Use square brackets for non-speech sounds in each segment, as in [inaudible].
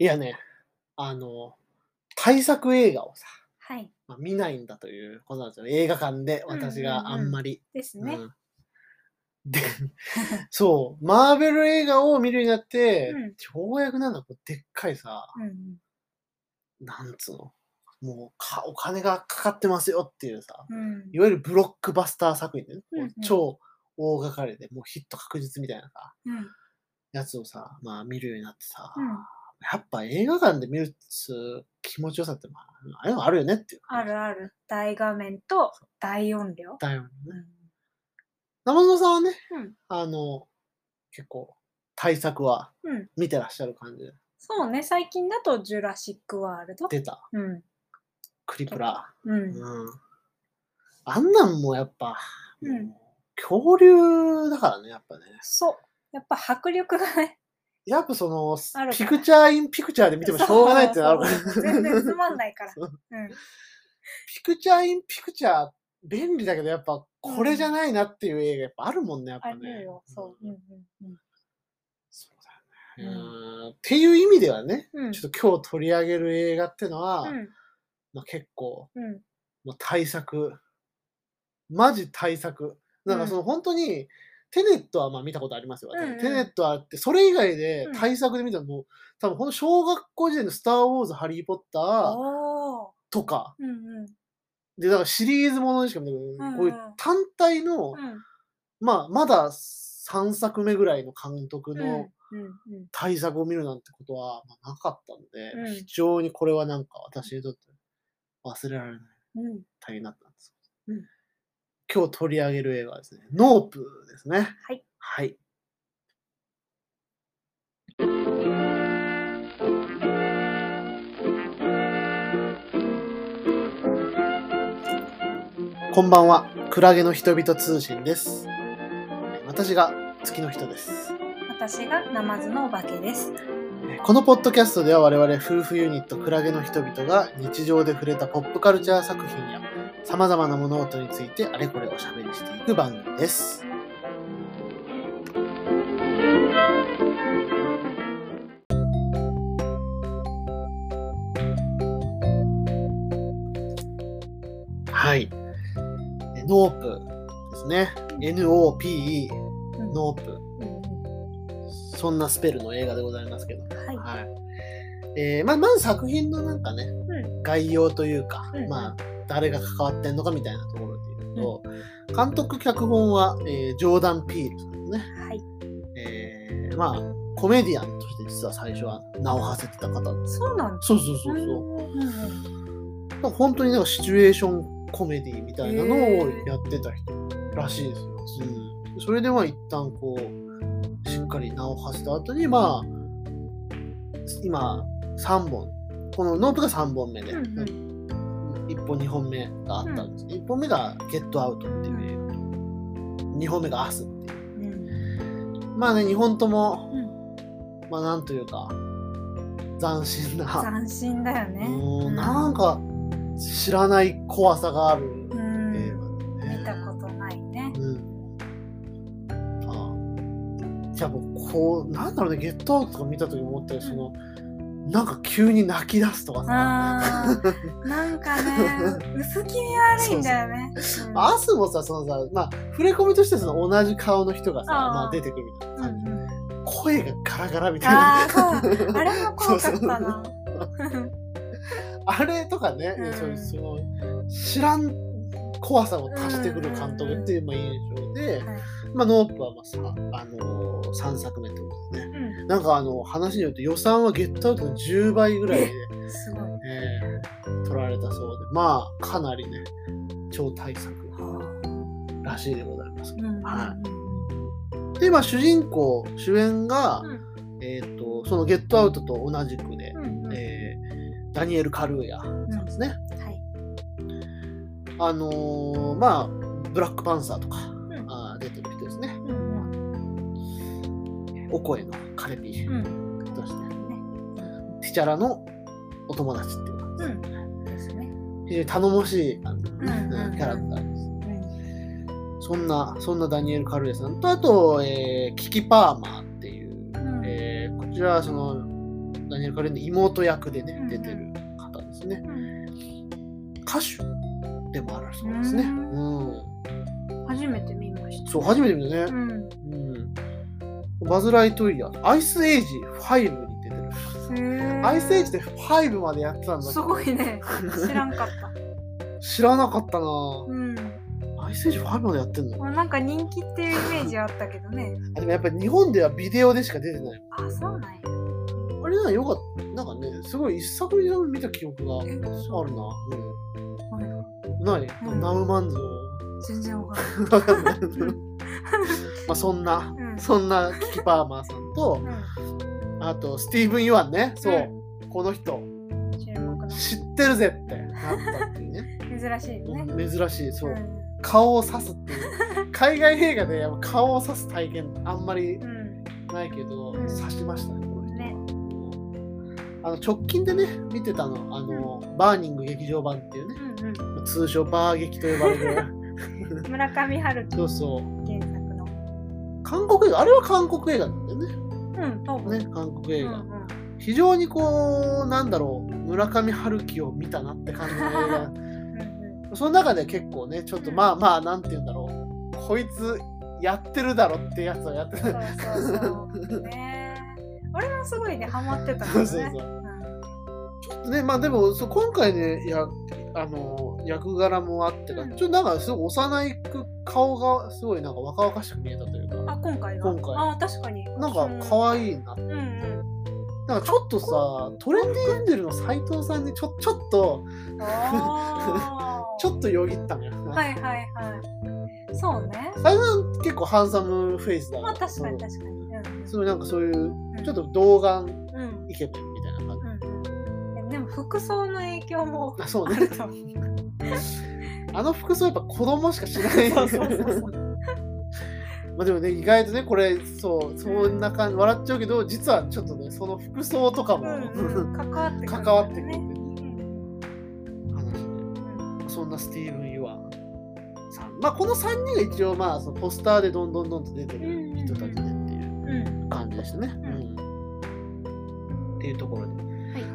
いやね、あの、大作映画をさ、はい。まあ、見ないんだということなんですよ。映画館で私があんまり。ですね。うん。で、[laughs] そう、マーベル映画を見るようになって、うん。ようやくなんだ、こうでっかいさ、うんなんつうの、もうかお金がかかってますよっていうさ、うん。いわゆるブロックバスター作品でね、うんうん。超大掛かりで、もうヒット確実みたいなさ、うん。やつをさ、まあ見るようになってさ、うんやっぱ映画館で見る気持ちよさって、まあ、あれはあるよねっていうあ。るある。大画面と大音量。だよね。うん生野さんはね、うんあの、結構、対策はうん。見てらっしゃる感じで、そうね、最近だとジュラシックワールド。出た、うん。クリプラ。うん。うん。あんなんもやっぱ、うん恐竜だからね、やっぱね。そう。やっぱ迫力がね。やっぱそのピクチャーインピクチャーで見てもしょうがないってなる全然つまんないから。そううん。ピクチャーインピクチャー、便利だけど、やっぱこれじゃないなっていう映画やっぱあるもんね、やっあぱね。るよ。そう。うんうんうん。そうだよね。うんっていう意味ではね、うん。ちょっと今日取り上げる映画ってのは、うん。まあ、結構、うん。もう対策。マジ対策。なんかその本当に、テネットはまあ見たことありますよ。私うんうんテネットはあって、それ以外でうん対策で見たのも、多分この小学校時代のスター・ウォーズ、ハリー・ポッター。とか、うんうん。で、だからシリーズものにしか見たことない、うんうんこういう単体の、うん。まあ、まだ3作目ぐらいの監督うん。の。対策を見るなんてことはまあなかったんで、うん非常にこれはなんか私にとって忘れられないうん。体になったんです。うん今日取り上げる映画はですね、ノープですね。はい。はい。こんばんは、クラゲの人々通信です。私が月の人です。私がナマズのお化けです。このポッドキャストでは我々夫婦ユニットクラゲの人々が日常で触れたポップカルチャー作品や様々な物事についてあれこれおしゃべりしていく番組です。はい。えノープですね。NOPE、うんノープ。うんそんなスペルの映画でございますけど。はい。はい。えーまあ、まず作品のなんかね、うん概要というか、うんまあ、誰が関わってんのかみたいなところで言うと、監督脚本は、えージョーダン・ピールさんですね。はい。えーまあ、コメディアンとして実は最初は名を馳せてた方です。そうなんだ。そうそうそうそう。うん本当になんかシチュエーションコメディみたいなのをやってた人らしいですよ。うん、それでまあ一旦こう、しっかり名を馳せた後に、まあ、今3本、このノープが3本目で、うんうん1本2本目があったんですけど、1本目がゲットアウトっていう映画と、2本目がアスっていう。うんまあね、2本とも、うんまあなんというか、斬新な、斬新だよね。うんなんか知らない怖さがあるうん映画でね。見たことないね。うん。あじゃあもうこう、なんだろうね、ゲットアウトとか見た時思ったよ、その、なんか急に泣き出すとかさ。なんかね、薄気味悪いんだよね。[laughs] うんアスもさ、そのさ、まあ、触れ込みとしてその同じ顔の人がさ、まあ出てくるみたいな感じ。うんうん声がガラガラみたいな。ああ、れも怖かったな。[laughs] あれとかね、うんそういうその知らん怖さを足してくる監督っていうまあ印象で、はいまあ、ノープはまあさ、あのー、3作目ってことでね。うんなんかあの話によって予算はゲットアウトの10倍ぐらいで、すごい。えー取られたそうで、まあかなりね、超大作らしいでございます。うんうんはで、まあ主人公、主演が、うんえっ、と、そのゲットアウトと同じくで、うんうんえーダニエル・カルーヤさんですね。はい。あのーまあ、ブラックパンサーとか、んあー出てるお声のカレピうんうんとして、ねティチャラのお友達っていう感じ。うんですね。非常に頼もしいうんうんうんキャラクターです。うんそんな、そんなダニエル・カルーヤさんと、あと、えーキキ・パーマーっていう、うんえーこちらはその、ダニエル・カレンの妹役でね、うんうん出てる方ですね。うん歌手でもあるそうですね。ううん。初めて見ました。そう、初めて見たね。うん。うん。バズ・ライトイヤー、アイスエイジ5に出てる。アイスエイジで5までやってたんだけすどごいね。[laughs] 知らんかった。知らなかったなうん。アイスエイジ5までやってんの？まあなんか人気っていうイメージあったけどね。あでもやっぱり日本ではビデオでしか出てない。あ、そうなんや。あれな、よかった。なんかね、すごい一作以上見た記憶があえるな。はいうん。ない、うんナウマンズ全然わかんない。[laughs] まあそんな、うんそんなキキパーマーさんと、あとスティーブン・ユアンね、そう、うこの人、知ってるぜってなったっていうね。[laughs] 珍しいよね。珍しい、そう。ん顔を刺すっていう。[laughs] 海外映画でやっぱ顔を刺す体験あんまりうん。ないけど、うん刺しましたね、この人は。ねあの直近でね、見てたの、あの、バーニング劇場版っていうね、うん通称バー劇と呼ばれる。うん。村上春樹そうそう。韓国映画、あれは韓国映画なんだよね。うん、多分。ね、韓国映画。うん非常にこう、なんだろう、村上春樹を見たなって感じの映画。[laughs] うんうんその中で結構ね、ちょっとまあまあ、なんて言うんだろう。こいつ、やってるだろってやつをやってそうた。そうそう。ね俺もすごいね、ハマってたんだよね。[laughs] そうそうちょっとね、まあでも、そう今回ね、や、あの、役柄もあってか、うんちょっとなんかすごい幼い顔がすごいなんか若々しく見えたというあ、か、今回は今回あ、確かに。なんか可愛いな。うんうん。なんかちょっとさ、トレンディエンジェルの斎藤さんにちょちょっと、[laughs] ちょっとよぎったのよ。はいはいはい。そうね。斎藤さん結構ハンサムフェイスだ。まあ確かにうん確かに。うんすごいなんかそういう、うんちょっと童顔うん。イケメンみたいな感じ。うんうん。でも服装の影響もあ、そうね。あると思う。あの服装やっぱ子供しかしない。[laughs] まあでもね、意外とね、これ、そう、そんな感じ、笑っちゃうけど、実はちょっとね、その服装とかも、[laughs] 関わってくる、関わってくる話で、うんそんなスティーブン・ユアンさん。まあ、この3人が一応、まあ、そのポスターでどんどんどんと出てる人たちでっていううん感じでしたね。ううん。っていうところで。い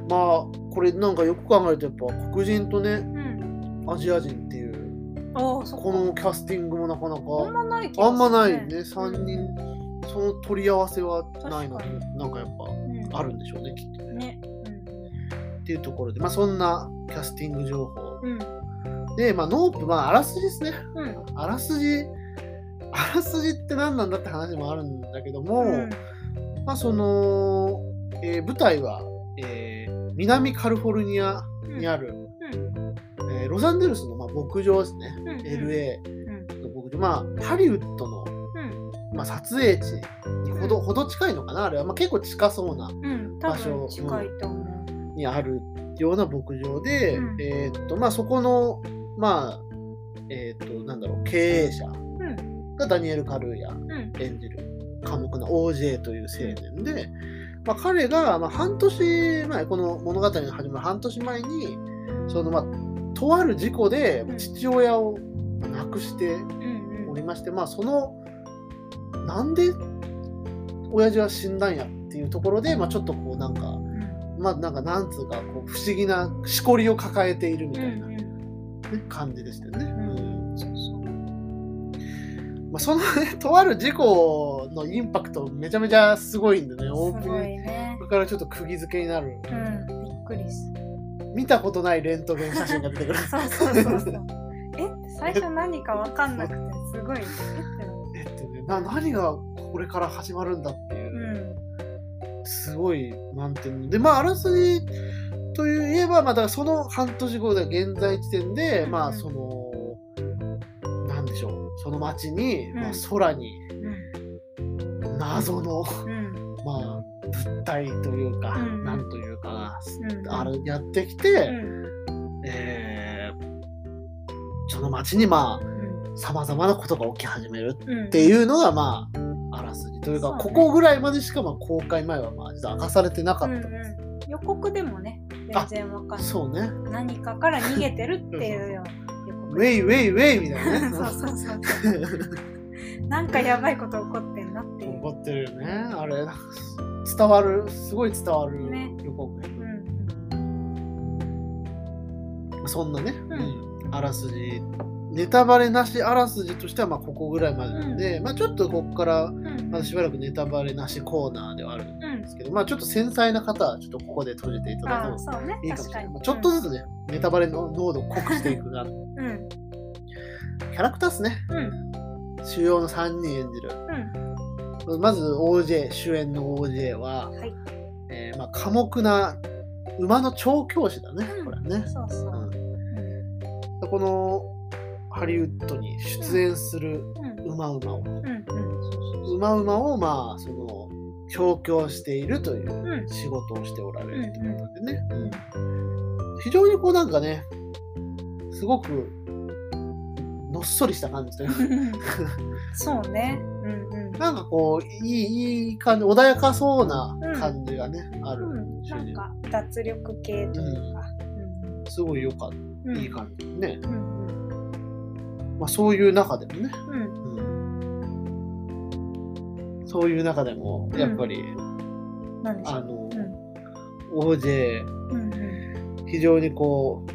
まあ、これなんかよく考えると、やっぱ黒人とね、うん。アジア人っていう、このキャスティングもなかなか。あんまない気がする、あんまないね。3人、その取り合わせはないのなんかやっうんぱあるんでしょうね、きっとね。ね。っていうところで、まあそんなキャスティング情報。うん。で、まあノープ、まああらすじですね。うん。あらすじ、あらすじって何なんだって話もあるんだけども、うん。まあその、えー舞台は、えー南カリフォルニアにある、うん。えーロサンゼルスのまあ牧場ですね。うん。LA うん。の牧場。まあハリウッドのうん。まあ、撮影地にほど,、ほど近いのかなあれは、まあ、結構近そうなうん。多分近いと思う。にあるような牧場で、うんえーっとまあそこのまあえーっとなんだろう経営者うん。がダニエル・カルーヤうん。演じる寡黙な OJ という青年で、まあ、彼が、まあ、半年前この物語が始まる半年前にそのまあとある事故でうん父親を亡くしてうん。おりまして、まあそのなんで親父は死んだんやっていうところで、まあ、ちょっとこうなんかうん。まあなんかなんつうかこう不思議なしこりを抱えているみたいな、ねうん。感じでしたよね。うん。そうそう。まあ、そのね [laughs] とある事故のインパクトめちゃめちゃすごいんでねオープニンからちょっと釘付けになるうん。びっくりする。見たことないレントゲン写真が出てくる。[laughs] そうそうそうそう。え最初何かわかんなくてすごいえってなっえってねな何がこれから始まるんだっていう。うんすごい、なんていうの。で、まあ、あらすじといえば、まあ、だからその半年後で現在地点で、うんまあ、その、なんでしょう、その街に、うんまあ、空にうん謎の、うんまあ、物体というか、うん。なんというか、うん。あるやってきて、うん。えーその街に、まうん。あ、さまざまなことが起き始めるうんっていうのが、まあ、あらすじというか、ね。ここぐらいまでしか、まあ、公開前は、まあ、実は明かされてなかったんです。うんうん。予告でもね全然わかんない。そうね。何かから逃げてるっていうよ [laughs] ウェイウェイウェイみたいなね。[laughs] そうそうそう [laughs] なんかやばいこと起こってるよね。あれ伝わるすごい伝わる予告。編、ねうん、そんなね、うん、あらすじネタバレなしあらすじとしてはまあここぐらいまでなんで、うん、まあ、ちょっとここからまだしばらくネタバレなしコーナーではあるんですけど、まあちょっと繊細な方はちょっとここで閉じていただくといいかもしれない、ねまあ、ちょっとずつねネタバレの濃度を濃くしていくな、キャラクターっすね、主要の3人演じる、うんまず OJ、主演の OJ は、はい。えーまあ、寡黙な馬の調教師だね、うん。これはね。そうそう。うん。うんこのハリウッドに出演するうん。馬馬を、馬馬をまあその調教しているといううん。仕事をしておられるということでね、うん非常にこうなんかねすごくのっそりした感じというそうねうんうんなんかこういいいい感じ穏やかそうな感じがね、ある、うん。主人なんか脱力系というか。すごい良かっうん。たいい感じ。ね、うん。まあ、そういう中でもね、そういう中でもやっぱり、あの、うん。OJ 非常にこう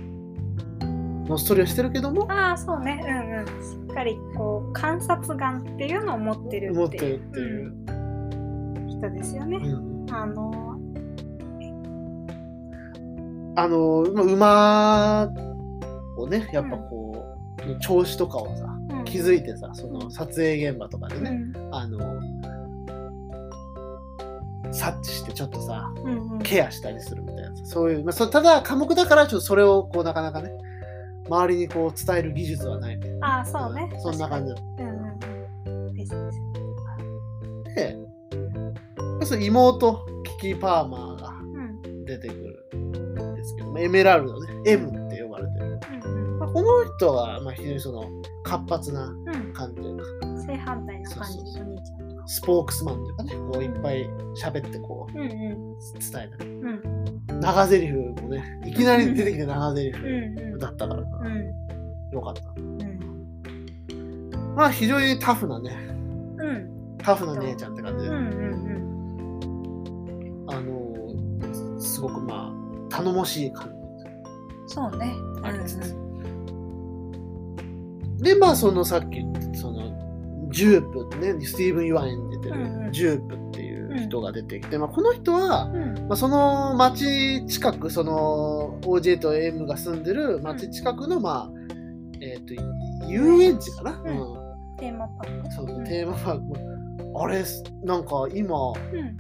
のっそりはしてるけどもああそうね。うんうん。しっかりこう観察眼っていうのを持ってる持ってるっていう、うん。人ですよね、うんあのあのまあ馬をねやっぱこう、調子とかをさうん。気づいてさその撮影現場とかでね、うん。あの察知してちょっとさうんうん。ケアしたりするみたいなさそういう、まあ、そただ科目だからちょっとそれをこうなかなかね周りにこう伝える技術はない。みたいなああそうね。そんな感じうんうんうん。ですですでその妹キキ・パーマーがうん出てくるんですけど、まあエメラルドね M って呼ばれてる、うんまあ、この人はまあ非常にその活発なうん。うん感じというか。正反対な感じの兄ちゃん。とスポークスマンというかねこういっぱい喋ってこううんうん。伝えたり。うん長台詞もねいきなり出てきて長台詞だったからよかった。うん。まあ非常にタフなねうん。タフな姉ちゃんって感じで、あのすごくまあ頼もしい感そうね。じあります、うんでまあそのさっきそのジュープねスティーブン・ユアン演じてるジュープっていう人が出てきて、まあ、この人は、うん。まあ、その町近くその OJ と M が住んでる町近くのまあえっ、と遊園地かな、ん。うん。テーマパーク。そううん。テーマパーク。あれなんか今うん。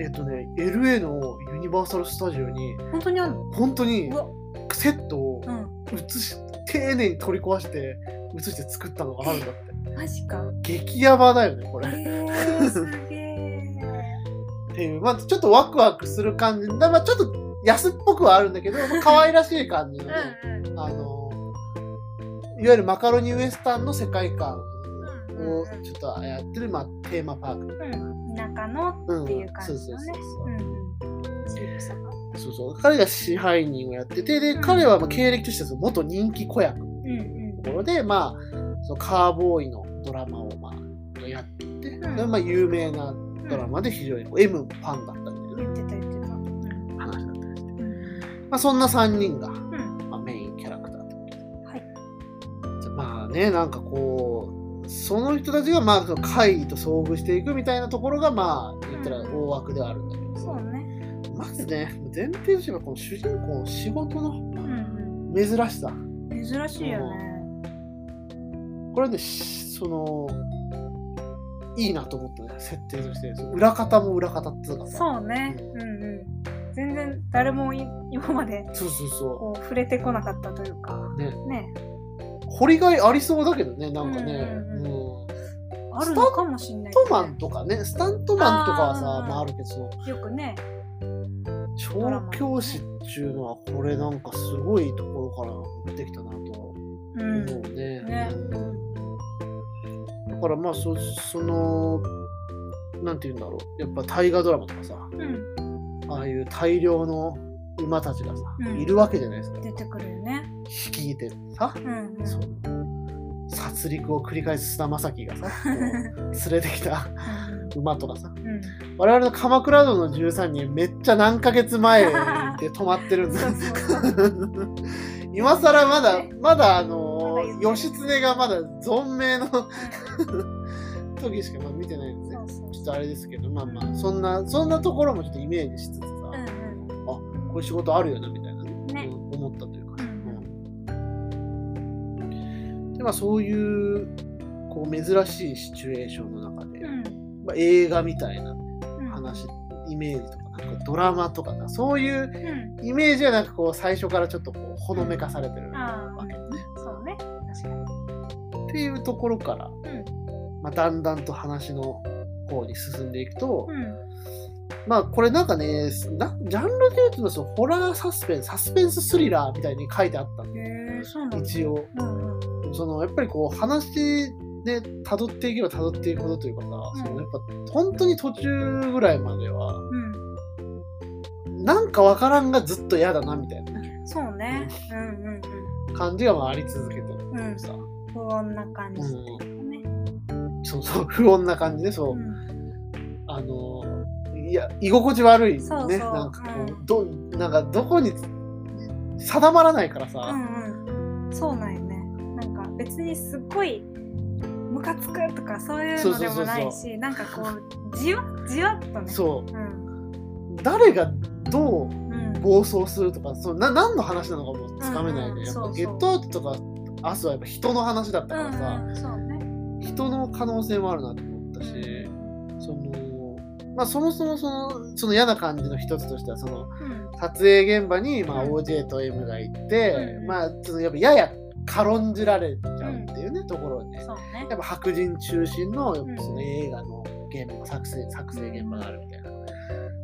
えっ、とね LA のユニバーサル・スタジオに本当にある？の本当にセットをうん。映し丁寧に取り壊して映して作ったのがあるんだって。マジか。激ヤバだよねこれ、えー、っていうまあちょっとワクワクする感じだまあちょっと安っぽくはあるんだけど、ま [laughs] あ可愛らしい感じのね、うんうん。あのいわゆるマカロニウエスタンの世界観うんをちょっとやってる、まあ、テーマパーク、うん。田舎のうん、っていう感じのね。そうそうそうそう。うんうん。渋さがそうそう。彼が支配人をやっててでうん。彼はまあ経歴としては元人気子役。のうんうん。ところで、まあ、そのカーボーイのドラマをまあやってて、ん。それはまあ有名なドラマで非常に M ファンだったみたい言ってた言ってた。話だったりして、うんまあ、そんな3人が、うん。まあ、メインキャラクターと。いうことではい。まあねなんかこうその人たちがまあ怪異と遭遇していくみたいなところがまあ言ったら大枠ではあるんだけど、そうね。まずね前提としてはこの主人公の仕事のうん珍しさ。うん珍しいよね。これねしそのいいなと思ったね設定として。裏方も裏方っていうか。さそうね。うん。うん全然誰もい今までそうそうそこう触れてこなかったというか。うね。ね。掘りがいありそうだけどねなんかね、うんうんうん。あるのかもしんないね。スタントマンとかね。スタントマンとかはさまああるけど。よくね。調教師っていうのはこれなんかすごいところから持ってきたなとはうん思うね。ねうんだからまあそそのなんて言うんだろう。やっぱ大河ドラマとかさ。うん。ああいう大量の馬たちがさ、うん。いるわけじゃないですか。出てくるよね。率いてさ、うんうん。その殺戮を繰り返す菅田将暉がさ [laughs] 連れてきた馬とかさ。うん。我々の鎌倉殿の13人めっちゃ何ヶ月前で [laughs] 止まってるんです [laughs] 今更まだね。まだあの義経がまだ存命の [laughs] 時しかまだ見てないんですねちょっとあれですけどまあまあそんなそんなところもちょっとイメージしつつさ、うんうん。こういう仕事あるよなみたいなねね。うん思ったというか、うんうん。でまあそういうこう珍しいシチュエーションの中で、うん。まあ、映画みたいなうん。話、イメージとかなんかドラマとかなそういううん。イメージはなんかこう最初からちょっとこうほのめかされてるあわけっていうところから、まあ、だんだんと話の方に進んでいくと、うん。まあこれなんかねなジャンルで言うとそのホラーサスペンスサスペンススリラーみたいに書いてあったんで一応。うんうん。そのやっぱりこう話で辿っていけば辿っていくほどというかさ、うん。そのやっぱ本当に途中ぐらいまではうん。なんかわからんがずっと嫌だなみたいなねそうね。うん。うん感じがまああり続けてるっていうさ、うん不穏な感じっていうかねそうそう不穏な感じでそう、うん。あのいや居心地悪いね。そうそう。なんかこう、うん。どなんかどこに定まらないからさ、うんうん。そうなんよね。なんか別にすっごいムカつくとかそういうのでもないそうそうしなんかこうじわじわっとね。そう。うん。誰がどううん。暴走するとかそうな何の話なのかもつかめないで、うんうん。やっぱゲットアウトとかアスはやっぱ人の話だったからさ、うんうんね。人の可能性もあるなと思ったし、そのまあそもそもそのその嫌な感じの一つとしてはそのうん。撮影現場に、まあ、うん。OJ と M が行って、うんまあそのやっぱやや軽んじられちゃうっていうね、ところで、ね。やっぱ白人中心のんその映画の現場作成作成現場があるみたいな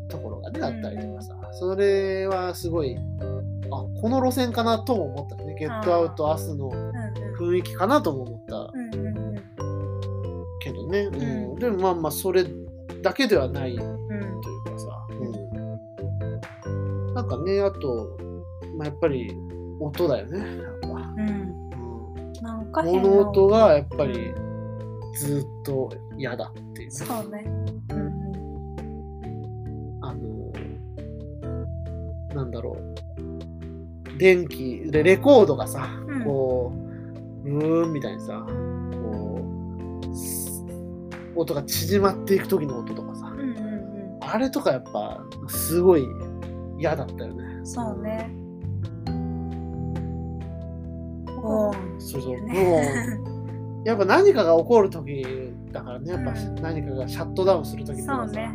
ところがね、うん。あったりとかさ。それはすごいあこの路線かなとも思ったね。ゲットアウト明日の雰囲気かなとも思った。けどね、うん。うん。でもまあまあそれだけではないとうんいうかさ、うん、なんかねあと、まあ、やっぱり音だよね。か物音がやっぱりずっと嫌だっていう。ねそうね。うん。あのなんだろう電気でレコードがさ、うん。こうブーンみたいにさこうす音が縮まっていく時の音とかさうんうんうん。あれとかやっぱすごい嫌だったよね。うんそうね。おーそう。そう、ね。もうやっぱ何かが起こる時だからねやっぱうん何かがシャットダウンする時とかさ、そうね。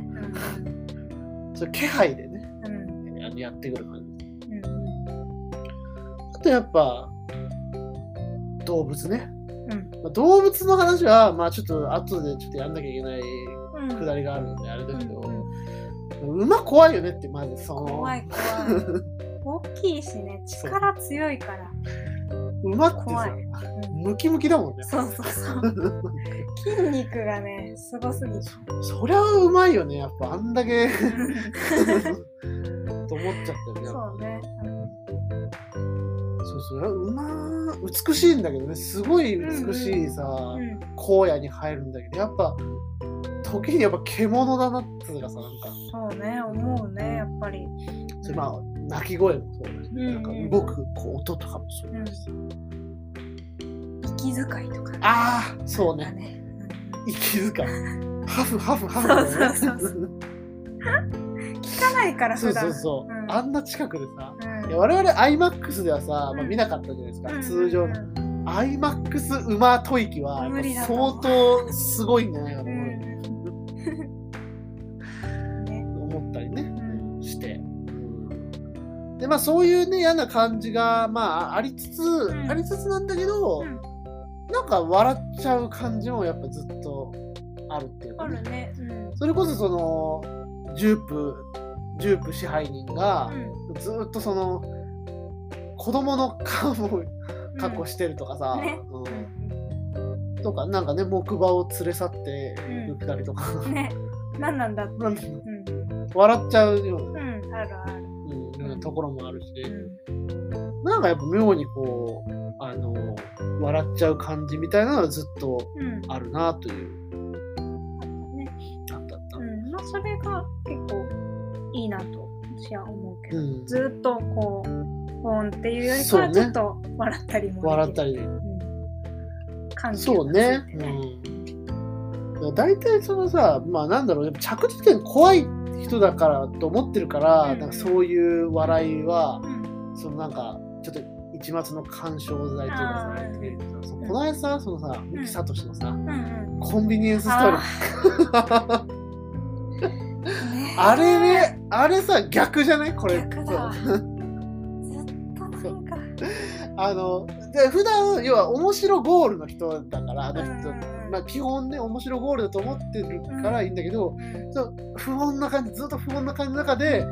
そういう気配でねうん。やってくる感じとやっぱ動物ね、うん。まあ動物の話はまあちょっと後でちょっとやんなきゃいけないうん。くだりがあるんであれだけど、うん馬怖いよねってまずその。怖い怖い。大きいしね [laughs] 力強いから。馬ってさ怖い、うん。ムキムキだもんね。そうそうそう。[laughs] 筋肉がねすごすぎてそりゃうまいよねやっぱあんだけ。[laughs] と思っちゃったよね。そうねそうそう。馬美しいんだけどね。すごい美しいさ、うん荒野に入るんだけどやっぱ時にやっぱ獣だなっていうかさなんか。そうね思うねやっぱり。それまあ鳴き声もそうだし、うん。なんか動くこう音とかもそうだし。さ、息遣いとか。ねああそうね。ね。息遣い。[laughs] ハフハフハフそうそうそうそう。ん [laughs] 聞かないからそう普段そうそう、うん。あんな近くでさうん我々 iMAX ではさ、まあ、うん見なかったじゃないですか、うん通常の。うん iMAX 馬吐息は相当すごいんじゃないかとう思う、ん。[laughs] ね。思ったりねうん。して、でまあそういうね嫌な感じがまあありつつ、ん。ありつつなんだけど、うん。なんか笑っちゃう感じもやっぱずっとあるっていうあかね、るね。うん。それこそそのジュープジュープ支配人がうんずっとその子供の顔を格好してるとかさ、ね。うん。とかなんかね木馬を連れ去っていくくだりとか、うんね。何なんだって。笑っちゃうような、うんあるある。うんようなところもあるし、うん。なんかやっぱ妙にこうあの笑っちゃう感じみたいなのはずっとうん。あるなという。ね。あったあった。うん。まあそれが結構いいなと私は思うけどうん。ずっとこうポンっていうよりかはちょっと笑ったりもできる。笑ったり。うん、緩急そうね。うん。大体そのさまあなんだろうやっぱ着地点怖い人だからと思ってるから、うん。なんかそういう笑いはうん。そのなんかちょっと一抹の干渉剤というかさあーえーとそこの間さそのさ三木聡のさ、コンビニエンスストーリー。ね [laughs] あれねあれさ逆じゃない？これ。逆だ。ずっとなんか。あので普段要は面白ゴールの人だからあの人、うん。まあ、基本ね面白ゴールだと思ってるからいいんだけど、うんそう不穏な感じずっと不穏な感じの中で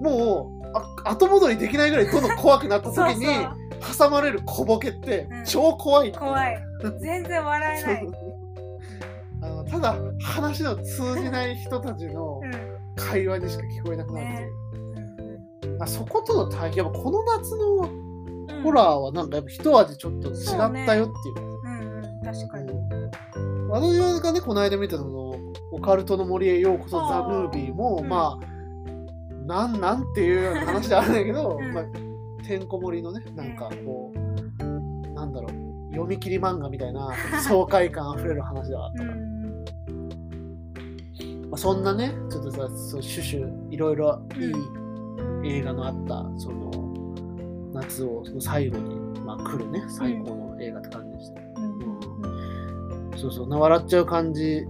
もうあ後戻りできないぐらいどんどん怖くなった時に挟まれる小ボケってうん。超怖い、怖い。全然笑えない、ただ話の通じない人たちのうん。会話にしか聞こえなくなるっていね。う、あそことの対比やっぱこの夏のうんホラーはなんかやっぱ一味ちょっと違ったよっていう。うんうん。確かに。私がねこの間見たそのオカルトの森へようこそザ・ムービーも、うん。まあなんなんっていうような話であるんだけど、[laughs] うん。まあ、てんこ盛りのねなんかこう、なんだろう読み切り漫画みたいな爽快感あふれる話ではあったかまあ、そんなねちょっとさそうシュシュいろいろいい映画のあったその夏をその最後に、まあ、来るね最高の映画って感じでした。うん。そうそう、な笑っちゃう感じ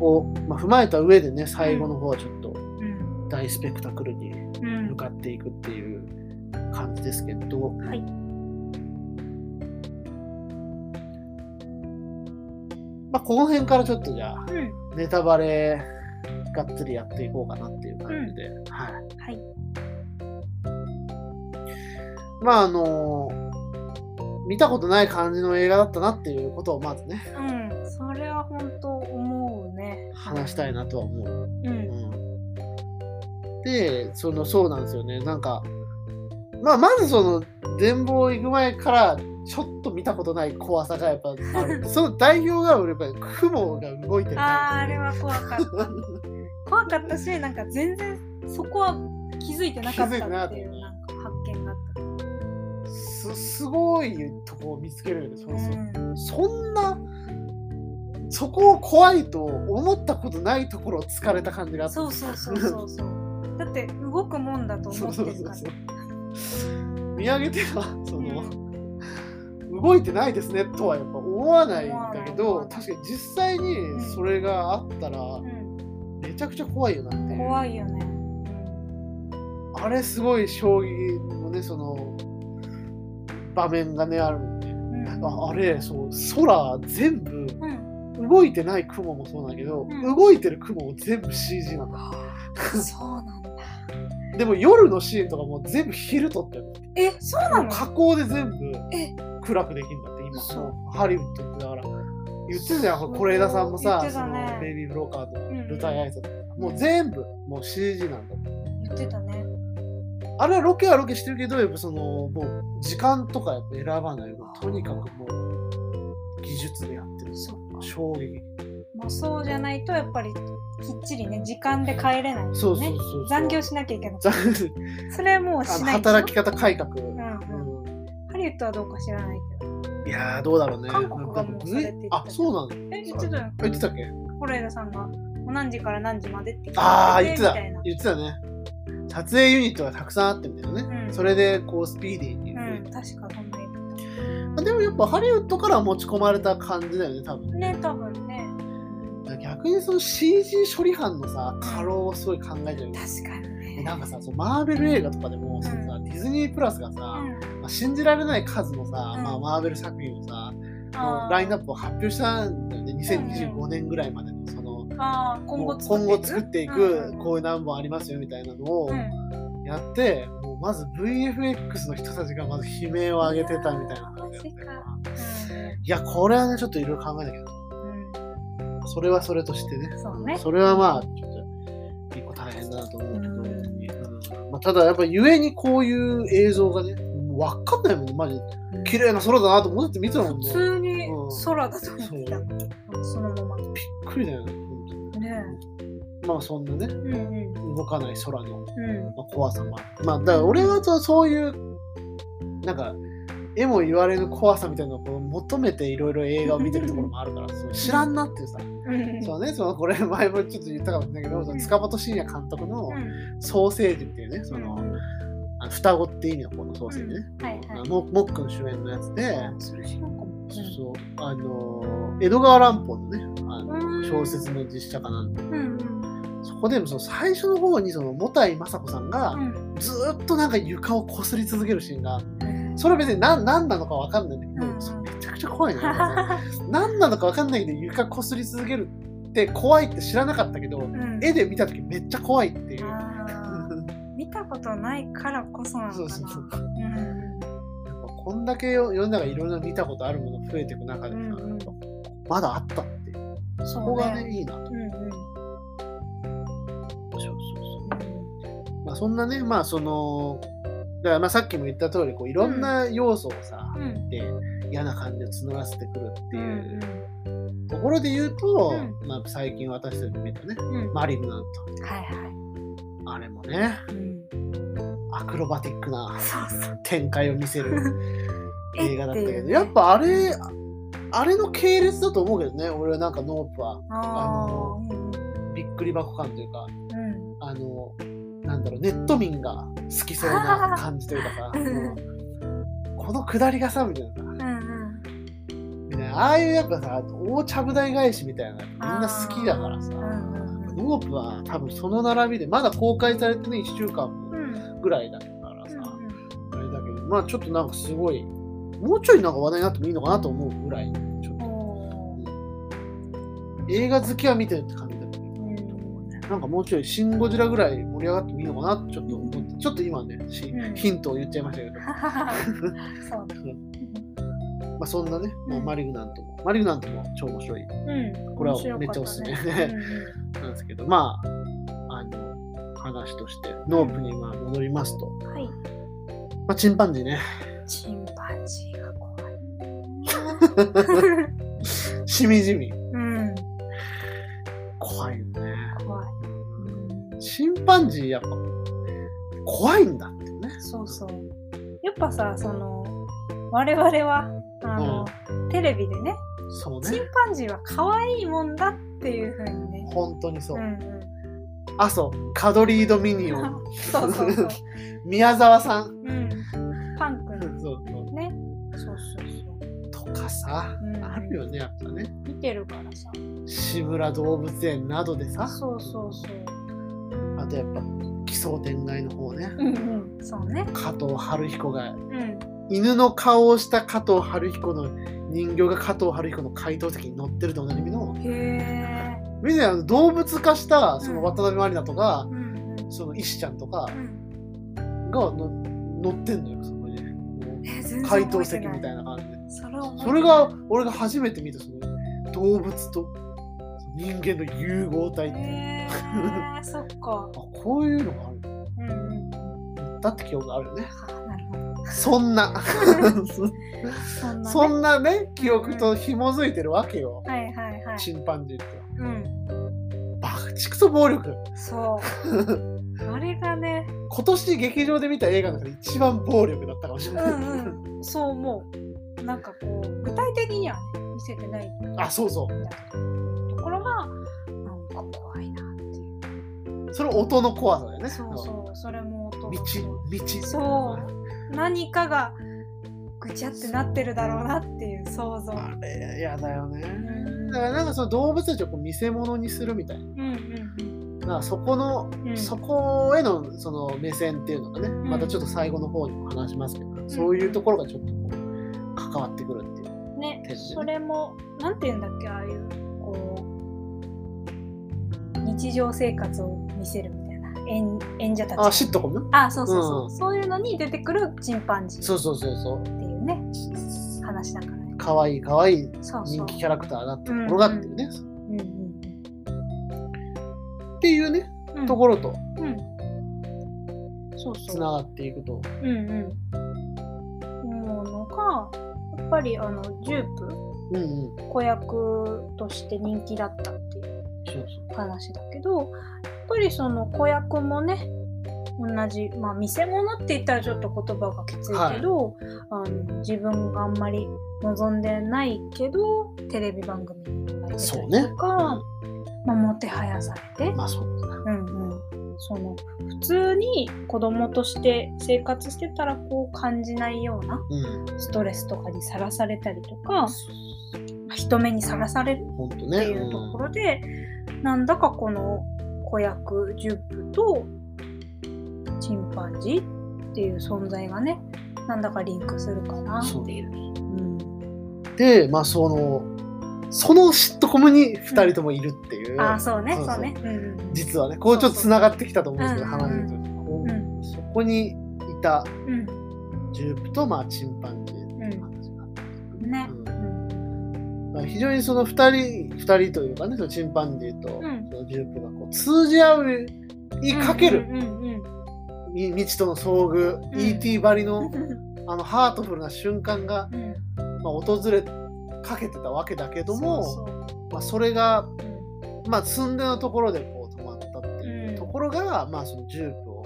を、まあ、踏まえた上でね、最後の方はちょっとうん。大スペクタクルにうん。向かっていくっていう感じですけど、はい。まあ、この辺からちょっとじゃあ、うんネタバレがっつりやっていこうかなっていう感じで、はい。はい。まあ、あの見たことない感じの映画だったなっていうことをまずね、うん。それは本当思うね。話したいなとは思う。うん。うん。で、その、そうなんですよね。なんか、まあ、まずその、展望行く前から、ちょっと見たことない怖さがやっぱある。[laughs] その代表が、やっぱり雲が動いてるあーあれ感は怖かった怖かったしなんか全然そこは気づいてなかったっていうなんか発見があったじすすごいとこを見つけるよね、そうそう。うんそんな、そこを怖いと思ったことないところを疲れた感じがあった。そうそうそうそうそうだって動くもんだとそう思ってるからそうそうそう。見上げては、その、動いてないですねとはやっぱ思わないんだけど、確かに実際にそれがあったら、うん。めちゃくちゃ怖いよなって。怖いよね。あれすごい衝撃のね、その、場面がね、ある。んで。うん。ああれ、そう、空全部、うん。動いてない雲もそうなんだけど、うん。動いてる雲も全部 CG なんだ。そうなんだでも夜のシーンとかも全部昼撮ってるの。えそうなの？加工で全部え。暗くできるんだって今。嘘もう。ハリウッドってだから言ってたじゃん是枝さんもさね。ベイビー・ブローカーのうん舞台挨拶。もう全部もう CG なんだって言ってたね。あれはロケはロケしてるけどやっぱそのもう時間とかやっぱ選ばない。とにかくもう技術でやってる。衝撃まあそうじゃないとやっぱりきっちりね時間で帰れないよね。そうそうそうそう。残業しなきゃいけない。残それはもうしない働き方改革、うんうん。ハリウッドはどうか知らないけど。いやーどうだろうね。韓国がもうそれって言ってたあそうなの？え言ってたよ言ってたっけ？是枝さんがもう何時から何時までって決ああ、め言ってた。言ってたね。撮影ユニットがたくさんあってみたいなね。うん。それで、こう、スピーディーに。うん確かそんなでもやっぱハリウッドから持ち込まれた感じだよね、多分。たね多分。ね逆にその CG 処理班のさ、過労をすごい考えてる。確かにね。なんかさ、そのマーベル映画とかでも、そのさディズニープラスがさ、うん。まあ、信じられない数のさ、うん。まあ、マーベル作品をさ、あー。ラインナップを発表したんだよね、2025年ぐらいまでの、その、今後今後作っていく、うん。こういう何本ありますよみたいなのを、うん。やって、もうまず VFX の人たちがまず悲鳴を上げてたみたいな感じだったよいや、これはね、ちょっといろいろ考えなきゃうんうんそれはそれとしてね。そうね。それはまあ、ちょっと、一個大変だなと思うけど、うん。うんまあ、ただやっぱゆえにこういう映像がね、わかんないもんね、マジで。綺麗な空だなと思って見てたもん普ね。通にうん。空だと思ってた、そのまま。びっくりだよね、本当に。ねもまあそんなねうんうん。動かない空の、うん。まあ、怖さもあってまあだから俺はそういうなんか絵も言われる怖さみたいなのを求めていろいろ映画を見てるところもあるから [laughs] そう知らんなっていうさ、うん。そうねそのこれ前もちょっと言ったかもしれないけど、その塚本慎也監督のうん「ソーセージ」っていうねその、うん。あの双子って意味のこのソーセージね、はいはい。ももっくん主演のやつで、そうあの江戸川乱歩のねあのうん。小説の実写化なんで。うんうん。そこでもその最初の方にそのもたいまさんがうん。ずーっとなんか床をこすり続けるシーンがうんそれは別に何何なのか分かんないんだけど、うん。それめちゃくちゃ怖いね何 [laughs] なのか分かんないけど床こすり続けるって怖いって知らなかったけど、うん。絵で見た時めっちゃ怖いっていう。見たことないからこそなのかな。そうそうそうこんだけ世の中いろいろ見たことあるもの増えていく中でさ、うんうん。まだあったってそこがねいいなと。うんうん。そうそうそう。まあ、そんなねまあそのだからまあさっきも言った通りこういろんな要素をさ、うん。で嫌な感じを募らせてくるってういうん。ところで言うと、うまあ、最近私たち見たねうん。マリグナンはいはい。トあれもねうん。アクロバティックな展開を見せる [laughs] 映画だったけど、やっぱあれあれの系列だと思うけどね俺はなんかノープは。ああのびっくり箱感というかうん。あのなんだろうネット民が好きそうな感じというかさ [laughs] この下りがさみたいなさ。うんうん。ああいうやっぱさ大ちゃぶ台返しみたいなみんな好きだからさ。ノープは多分その並びでまだ公開されてね1週間うんぐらいだからさ、うんあれだけどまあちょっとなんかすごいもうちょいなんか話題になってもいいのかなと思うぐらいちょっうんと映画好きは見てるって感じなんかもうちょいシン・ゴジラぐらい盛り上がってもいいのかなってちょっと思ってちょっと今ね、しうん。ヒントを言っちゃいましたけど、[laughs] そうだ。まあそんなね、まあうんマリグナントもマリグナントも超面白い。うん。これはめっちゃおすすめうんなんですけどまああの話としてノープにまあ戻りますと、うんはい。まあ、チンパンジーね。チンパンジーが怖い [laughs] しみじみパンジーやっぱ怖いんだってね。そうそう。やっぱさその我々はあの、テレビでねチンそうね。パンジーは可愛いもんだっていうふうにね。本当にそう、うんうん。あそう。カドリードミニオン。そうそうそう。[laughs] 宮沢さん。うん。パン君。そうそう。ね。そうそうそう。とかさ、うん。あるよねやっぱね。見てるからさ。志村動物園などでさ。そうそうそう。あとやっぱ奇想天外の方ね。うんうんそうね。加藤晴彦がうん。犬の顔をした加藤晴彦の人形が加藤晴彦の怪盗席に乗ってると同じ意味のみんな動物化したそのうん。渡辺満里奈とか、うんうんその石ちゃんとかうん。がの乗ってんのよそ盗覚えてない。席みたいな感じで。それが俺が初めて見たその動物と人間の融合体ってえそっか。[laughs] あこういうのがある。うんうん。だって記憶があるよね。あなるほど。そんな。そんなね。そんなね記憶と紐づいてるわけよ、はいはいはい。チンパンジーって。うん。バカチクソ暴力。そう。[laughs] あれがね。今年劇場で見た映画の中で一番暴力だったかもしれうない、んうん。そう思う。なんかこう具体的にはね見せてない。あそうそうなんか怖いなっていう。それ音の怖さだよね。そうそうそれも音道が道そう何かがぐちゃってなってるだろうなっていう想像。あれやだよね。うん。だからなんかその動物たちをこう見せ物にするみたいな。うんうんだからそこの、うん。そこへのその目線っていうのがね、ん。またちょっと最後の方にも話しますけど、そういうところがちょっとこう関わってくるっていう。うんねね。それもなんて言うんだっけああいうこう日常生活を見せるみたいな。演演者たち。あシットコム？あそうそうそう、うん。そういうのに出てくるチンパンジーそうそうそうそうっていう。ね話だからね。かわいいかわいい人気キャラクターだったところがっていうね、うんうん。っていうねうん。ところとうん。そうそう。つながっていくと、うんうん。思うのがやっぱりあのジュープ。うんうん、子役として人気だった話だけどやっぱりその子役もね同じまあ見せ物って言ったらちょっと言葉がきついけど、あの自分があんまり望んでないけどテレビ番組に出たりそうねとか、まあ、もてはやされてう。まあそう。うんうん、その普通に子供として生活してたらこう感じないようなうん。ストレスとかにさらされたりとか人目にさらされるってね。いうところで、なんだかこの子役ジュップとチンパンジーっていう存在がねなんだかリンクするかなっていう。うんうん。で、まあその、そのシットコムに2人ともいるっていう。ああそうねそそう。ね。うんうん実はね、こうちょっとつながってきたと思うんですけど、話でこううん。そこにいたうんジュープと、まあ、チンパンジーっていう話があっね。うん。まあ非常にその2人、二人というかね、そのチンパンジーとうん。そのジュープがこう通じ合うにかける、未知との遭遇、ん。E.T. ばりのうん [laughs] あのハートフルな瞬間が、うんまあ、訪れかけてたわけだけども、まあ、それが、うん。まあ、寸でのところでこう止まったっていううん。ところが、まあ、そのジュープを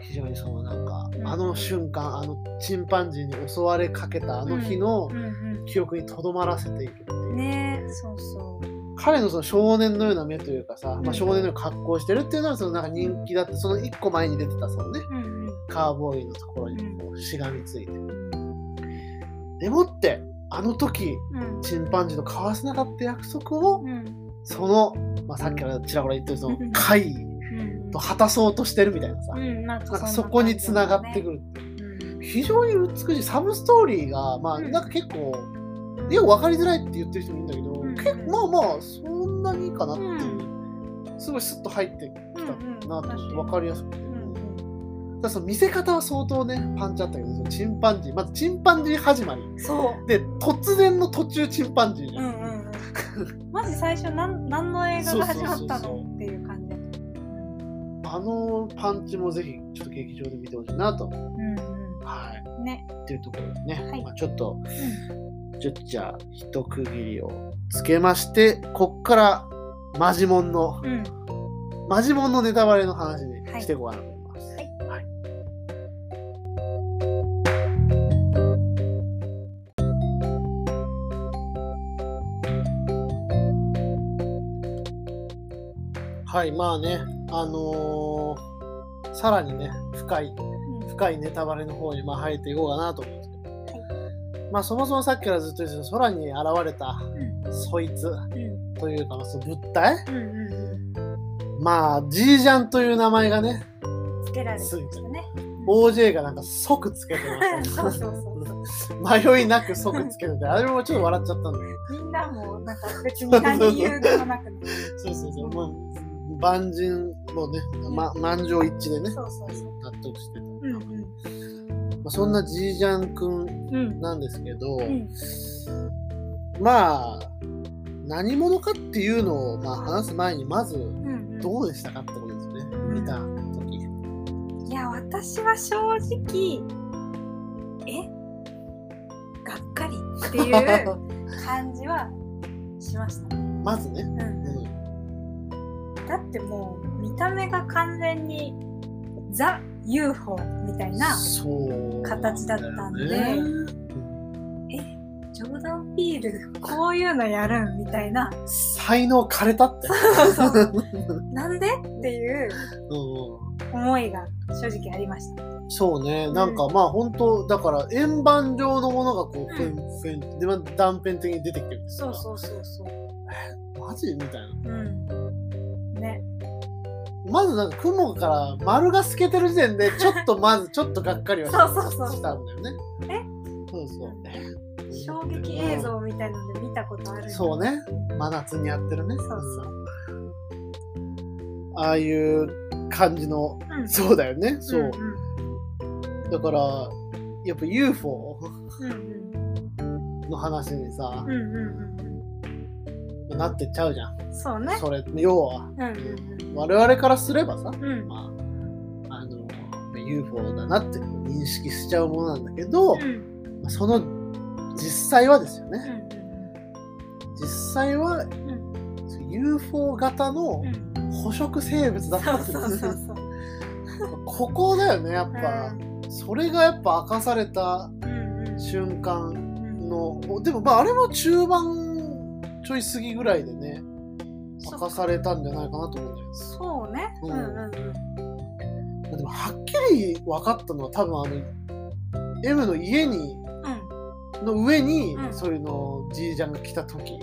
非常にそのなんか、うん。あの瞬間あのチンパンジーに襲われかけたあの日のうん記憶にとどまらせているっていう。う。んねそうそう。彼のその少年のような目というかさ、うんまあ、少年のような格好をしてるっていうのはそのなんか人気だってその一個前に出てたそのね。うんうん。カーボーイのところにこうしがみついて、でもってあの時うん。チンパンジーと交わせなかった約束をうん。その、まあ、さっきからちらほら言ってるそのうん会うんと果たそうとしてるみたいなさ、うんなんかそこにつながってくる。非常に美しいサブストーリーがまあうん。なんか結構よく分かりづらいって言ってる人もいるんだけど、うん結構まあまあそんなにいいかなっていう、すごいスッと入ってきたなって分かりやすくて、だその見せ方は相当ねパンチあったけどそのチンパンジーまずチンパンジー始まり。そう。で突然の途中チンパンジーじゃん、うんうんうん。マジ最初なん何の映画が始まったのっていう感じ。あのパンチもぜひちょっと劇場で見てほしいなと。うんはい。うん。ね。っていうところですね、はい。まあ、ちょっとちょっとじゃあ一区切りをつけましてこっからマジモンのうん。マジモンのネタバレの話にはいしていこうかなと思います。はいはいはい、まあね、あのーさらにね、深い、うん深いネタバレの方にまあ入っていこうかなと思うんですまあそもそもさっきからずっと言ってた空に現れたうんそいつうんというか、まあその物体？まあ、ジージャンという名前がね、うん。つけられてましたね。OJ がなんか即つけてましたね。[laughs] そうそうそう迷いなく即つけてて、あれもちょっと笑っちゃったんだけみんなもなんか別に何理由でもなくね。ど、[laughs] そうそうそう、まあ、万人もね、ま、満場一致でね。納得してた。うんうん。まあ、そんなジージャンくんうん。なんですけど、うん。まあ、何者かっていうのを、まあ、話す前に、まず、うんうん。どうでしたかってことですね。見た時。いや、私は正直、え？がっかりっていう [laughs] 感じはしましたね。まずね、うんうん、だってもう見た目が完全にザ・ UFO みたいな形だったんでジョーダン・ピールこういうのやるんみたいな才能枯れたって。なんでっていううん思いが正直ありました。そうね、なんかまあ本当だから円盤状のものがこう、ふうんんふんでまあ断片的に出てきてるんですそうそうそうそう。マジ？みたいな。うん。ね。まずなんか雲から丸が透けてる時点でちょっとまず [laughs] ちょっとがっかりはしたんだよね。え？そうそう。え衝撃映像みたいので見たことあるんだそうね。真夏にやってるね。そうそう。ああいう感じの、うんそうだよね。そう。んだから、やっぱ UFO うんの話にさうんう、んうんなってっちゃうじゃん。うん。そうね。それ、要は。うんうん我々からすればさ、うん。うん。まあ、あの、UFO だなって認識しちゃうものなんだけど、うん。その実際はですよね。うん。実際はうん。UFO 型のうん。捕食生物だったんです。そうそうそうそう。[laughs] ここだよねやっぱ、それがやっぱ明かされた瞬間うん。のでもまああれも中盤ちょい過ぎぐらいでね明かされたんじゃないかなと思うんだけどそうね。ううんんうんうん。でもはっきり分かったのは多分あの M の家にうん、の上に、うんそういうのじいちゃんが来た時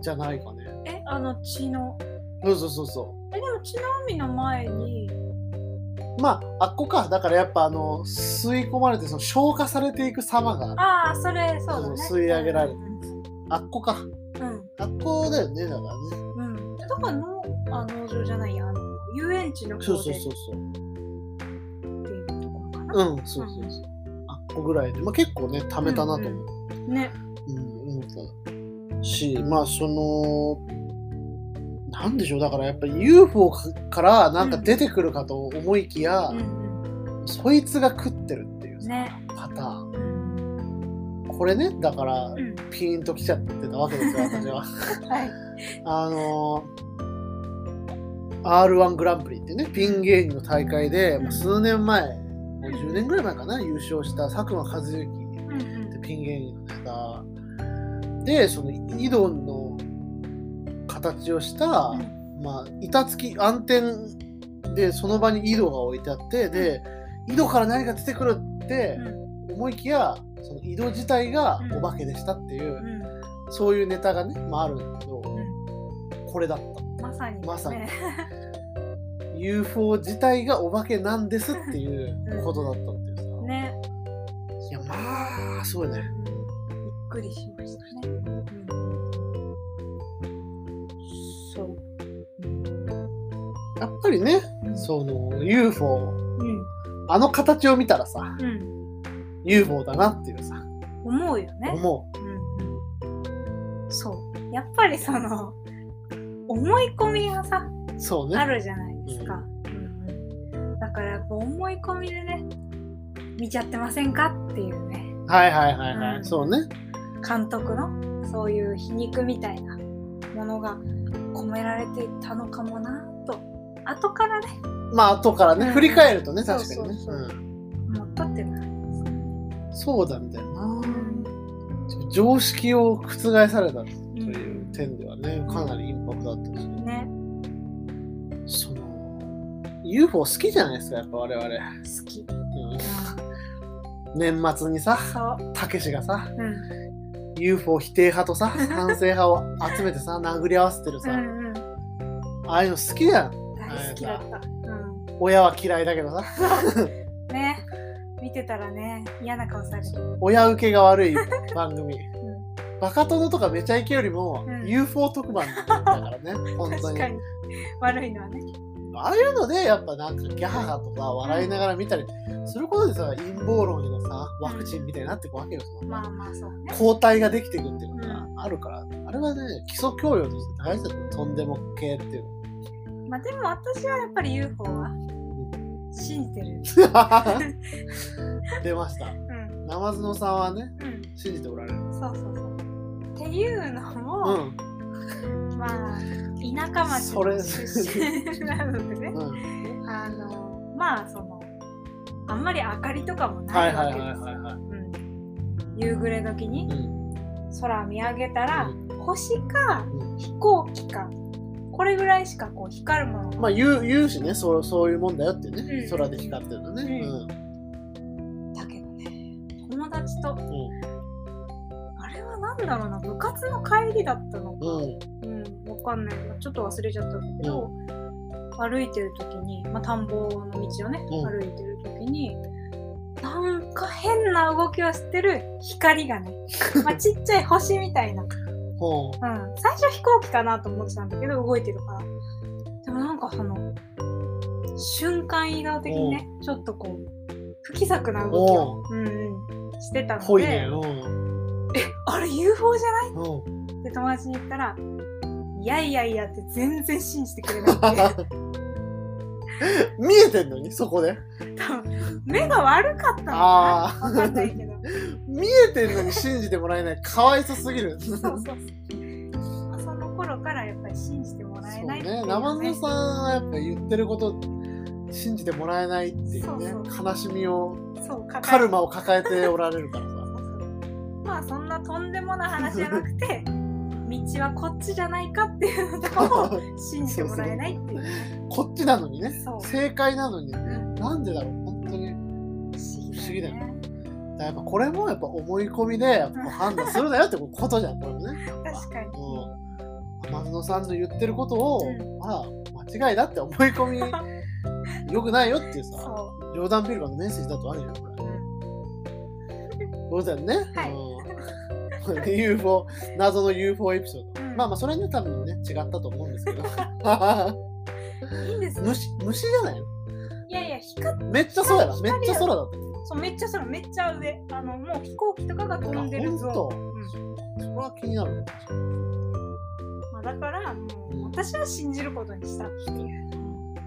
じゃないかねえ、あの血の？そうそうそうそえ、でも血の海の前に？うまああっこかだからやっぱあの吸い込まれてその消化されていく様があるああ、それ、そうだね。吸い上げられてうんあっこかうん。あっこだよねだからねうん。だからの、あ農場じゃないや、あの遊園地の方でそうそうそうそうっていうところかな。うんそうそうそうあっこぐらいで、まあ、結構ね貯めたなと思う、ね。うん、思ったし、まあその、なんでしょう、だからやっぱり UFO からなんか出てくるかと思いきや、うんそいつが食ってるっていう。ね。パターン。うん。これね、だからうん。ピーンときちゃってたわけですよ、[laughs] 私は。はい。あのー、R1 グランプリってね、ピン芸人の大会で、まあ数年前、もう10年ぐらい前かな、優勝した佐久間一行うんうん。ピン芸人のネタでその井戸の形をした、まあ、板付き暗転でその場に井戸が置いてあってで井戸から何か出てくるってうん思いきやその井戸自体がお化けでしたっていう、うんそういうネタがね、まあ、あるんだけどうんこれだったまさに、ね。まさに UFO 自体がお化けなんですっていうことだったっていうさ、ね。いやまあすごいねびっくりしましたね。そう。やっぱりねうんその UFO うん。あの形を見たらさうん。UFO だなっていうさ。思うよね。思う。んうん。そう。やっぱりその、思い込みがさ、うそうね。あるじゃないですか。うんうん。だからやっぱ思い込みでね、見ちゃってませんかっていうね、はいはいはいはい、うん。そうね。監督のそういう皮肉みたいなものが込められていたのかもなと、後からね、まあ後からね、うん。振り返るとね確かにねそうだよな、うん常識を覆されたという点ではねかなりインパクトだったし、ね、その UFO 好きじゃないですかやっぱ我々、好き。うんう年末にさ。たけしがさうん。UFO 否定派とさ [laughs] 賛成派を集めてさ殴り合わせてるさ、うんうん。ああいうの好きじゃん大好きだった。うん。親は嫌いだけどさね。[laughs] 見てたらね、嫌な顔される。親受けが悪い番組 [laughs] うん。バカ殿とかめちゃイケよりも、うん UFO 特番だからね [laughs] 本当に確かに。悪いのはね。ああいうのでやっぱなんかギャハハとか笑いながら見たりすることでさ陰謀論へのさワクチンみたいになってくわけよそのまあまあそうね。抗体ができていくっていうのがあるから、あれはね基礎教養として大事だととんでも系っていうのまあでも私はやっぱり UFO は信じてる。[laughs] 出ましたうん。ナマズノさんはねうん。信じておられるそうそうそう。っていうのうも、んまあ、田舎町それの出身なのでね。うんあの、まあその、あんまり明かりとかもはないわけです夕暮れ時にうん空見上げたら、う星かうん飛行機かこれぐらいしかこう光るものがまあ言う言うしねそうそういうもんだよってね、うん。空で光ってるのね。うだけどね友達とうん。あれは何だろうな部活の帰りだったのか。うん。うんわかんない。ちょっと忘れちゃったんだけど、歩いてる時に、まあ、田んぼの道をね、うん。歩いてる時になんか変な動きをしてる光がね、[laughs] まあ、ちっちゃい星みたいなほうん、最初飛行機かなと思ってたんだけど動いてるから。でもなんかその瞬間移動的にねちょっとこう不気作な動きを、うん。うん、してたうのでうん。えあれ UFO じゃない？うん。って友達に言ったらいやいやいやって全然信じてくれなくて [laughs] 見えてんのにそこで？多分目が悪かったのかあなわかんないけど。見えてんのに信じてもらえないかわいそすぎる。そうそうそう。その頃ろからやっぱり信じてもらえないっていうね。生野さんはやっぱ言ってること信じてもらえないっていうねそうそ悲しみをそう抱えカルマを抱えておられるからさ。まあそんなとんでもない話じゃなくて道はこっちじゃないかっていうのとかを信じてもらえないっていう。こっちなのにね。正解なのにね。うんなんでだろう？本当に。不思議だよねやっぱこれもやっぱ思い込みでやっぱ判断するなよってことじゃんこれもね。確かに。うん。松野さんの言ってることを、うん。まあ間違いだって思い込み。[laughs] よくないよっていうさそジョーダン・ピルバーのメッセージだとあるよこれ。う、うん。そうだよね。はい。うん [laughs] UFO、謎の UFO エピソード。うんまあまあ、それはね、多分ね、違ったと思うんですけど。いいんですよ [laughs] 虫、虫じゃないの？いやいや光っめっちゃそうやな。めっ光ちゃ空だった。そうめっちゃ空めっちゃ上あのもう飛行機とかが飛んでるゾあほんとーン、うんそれは気になる。まあ、だから私は信じることにしたっていう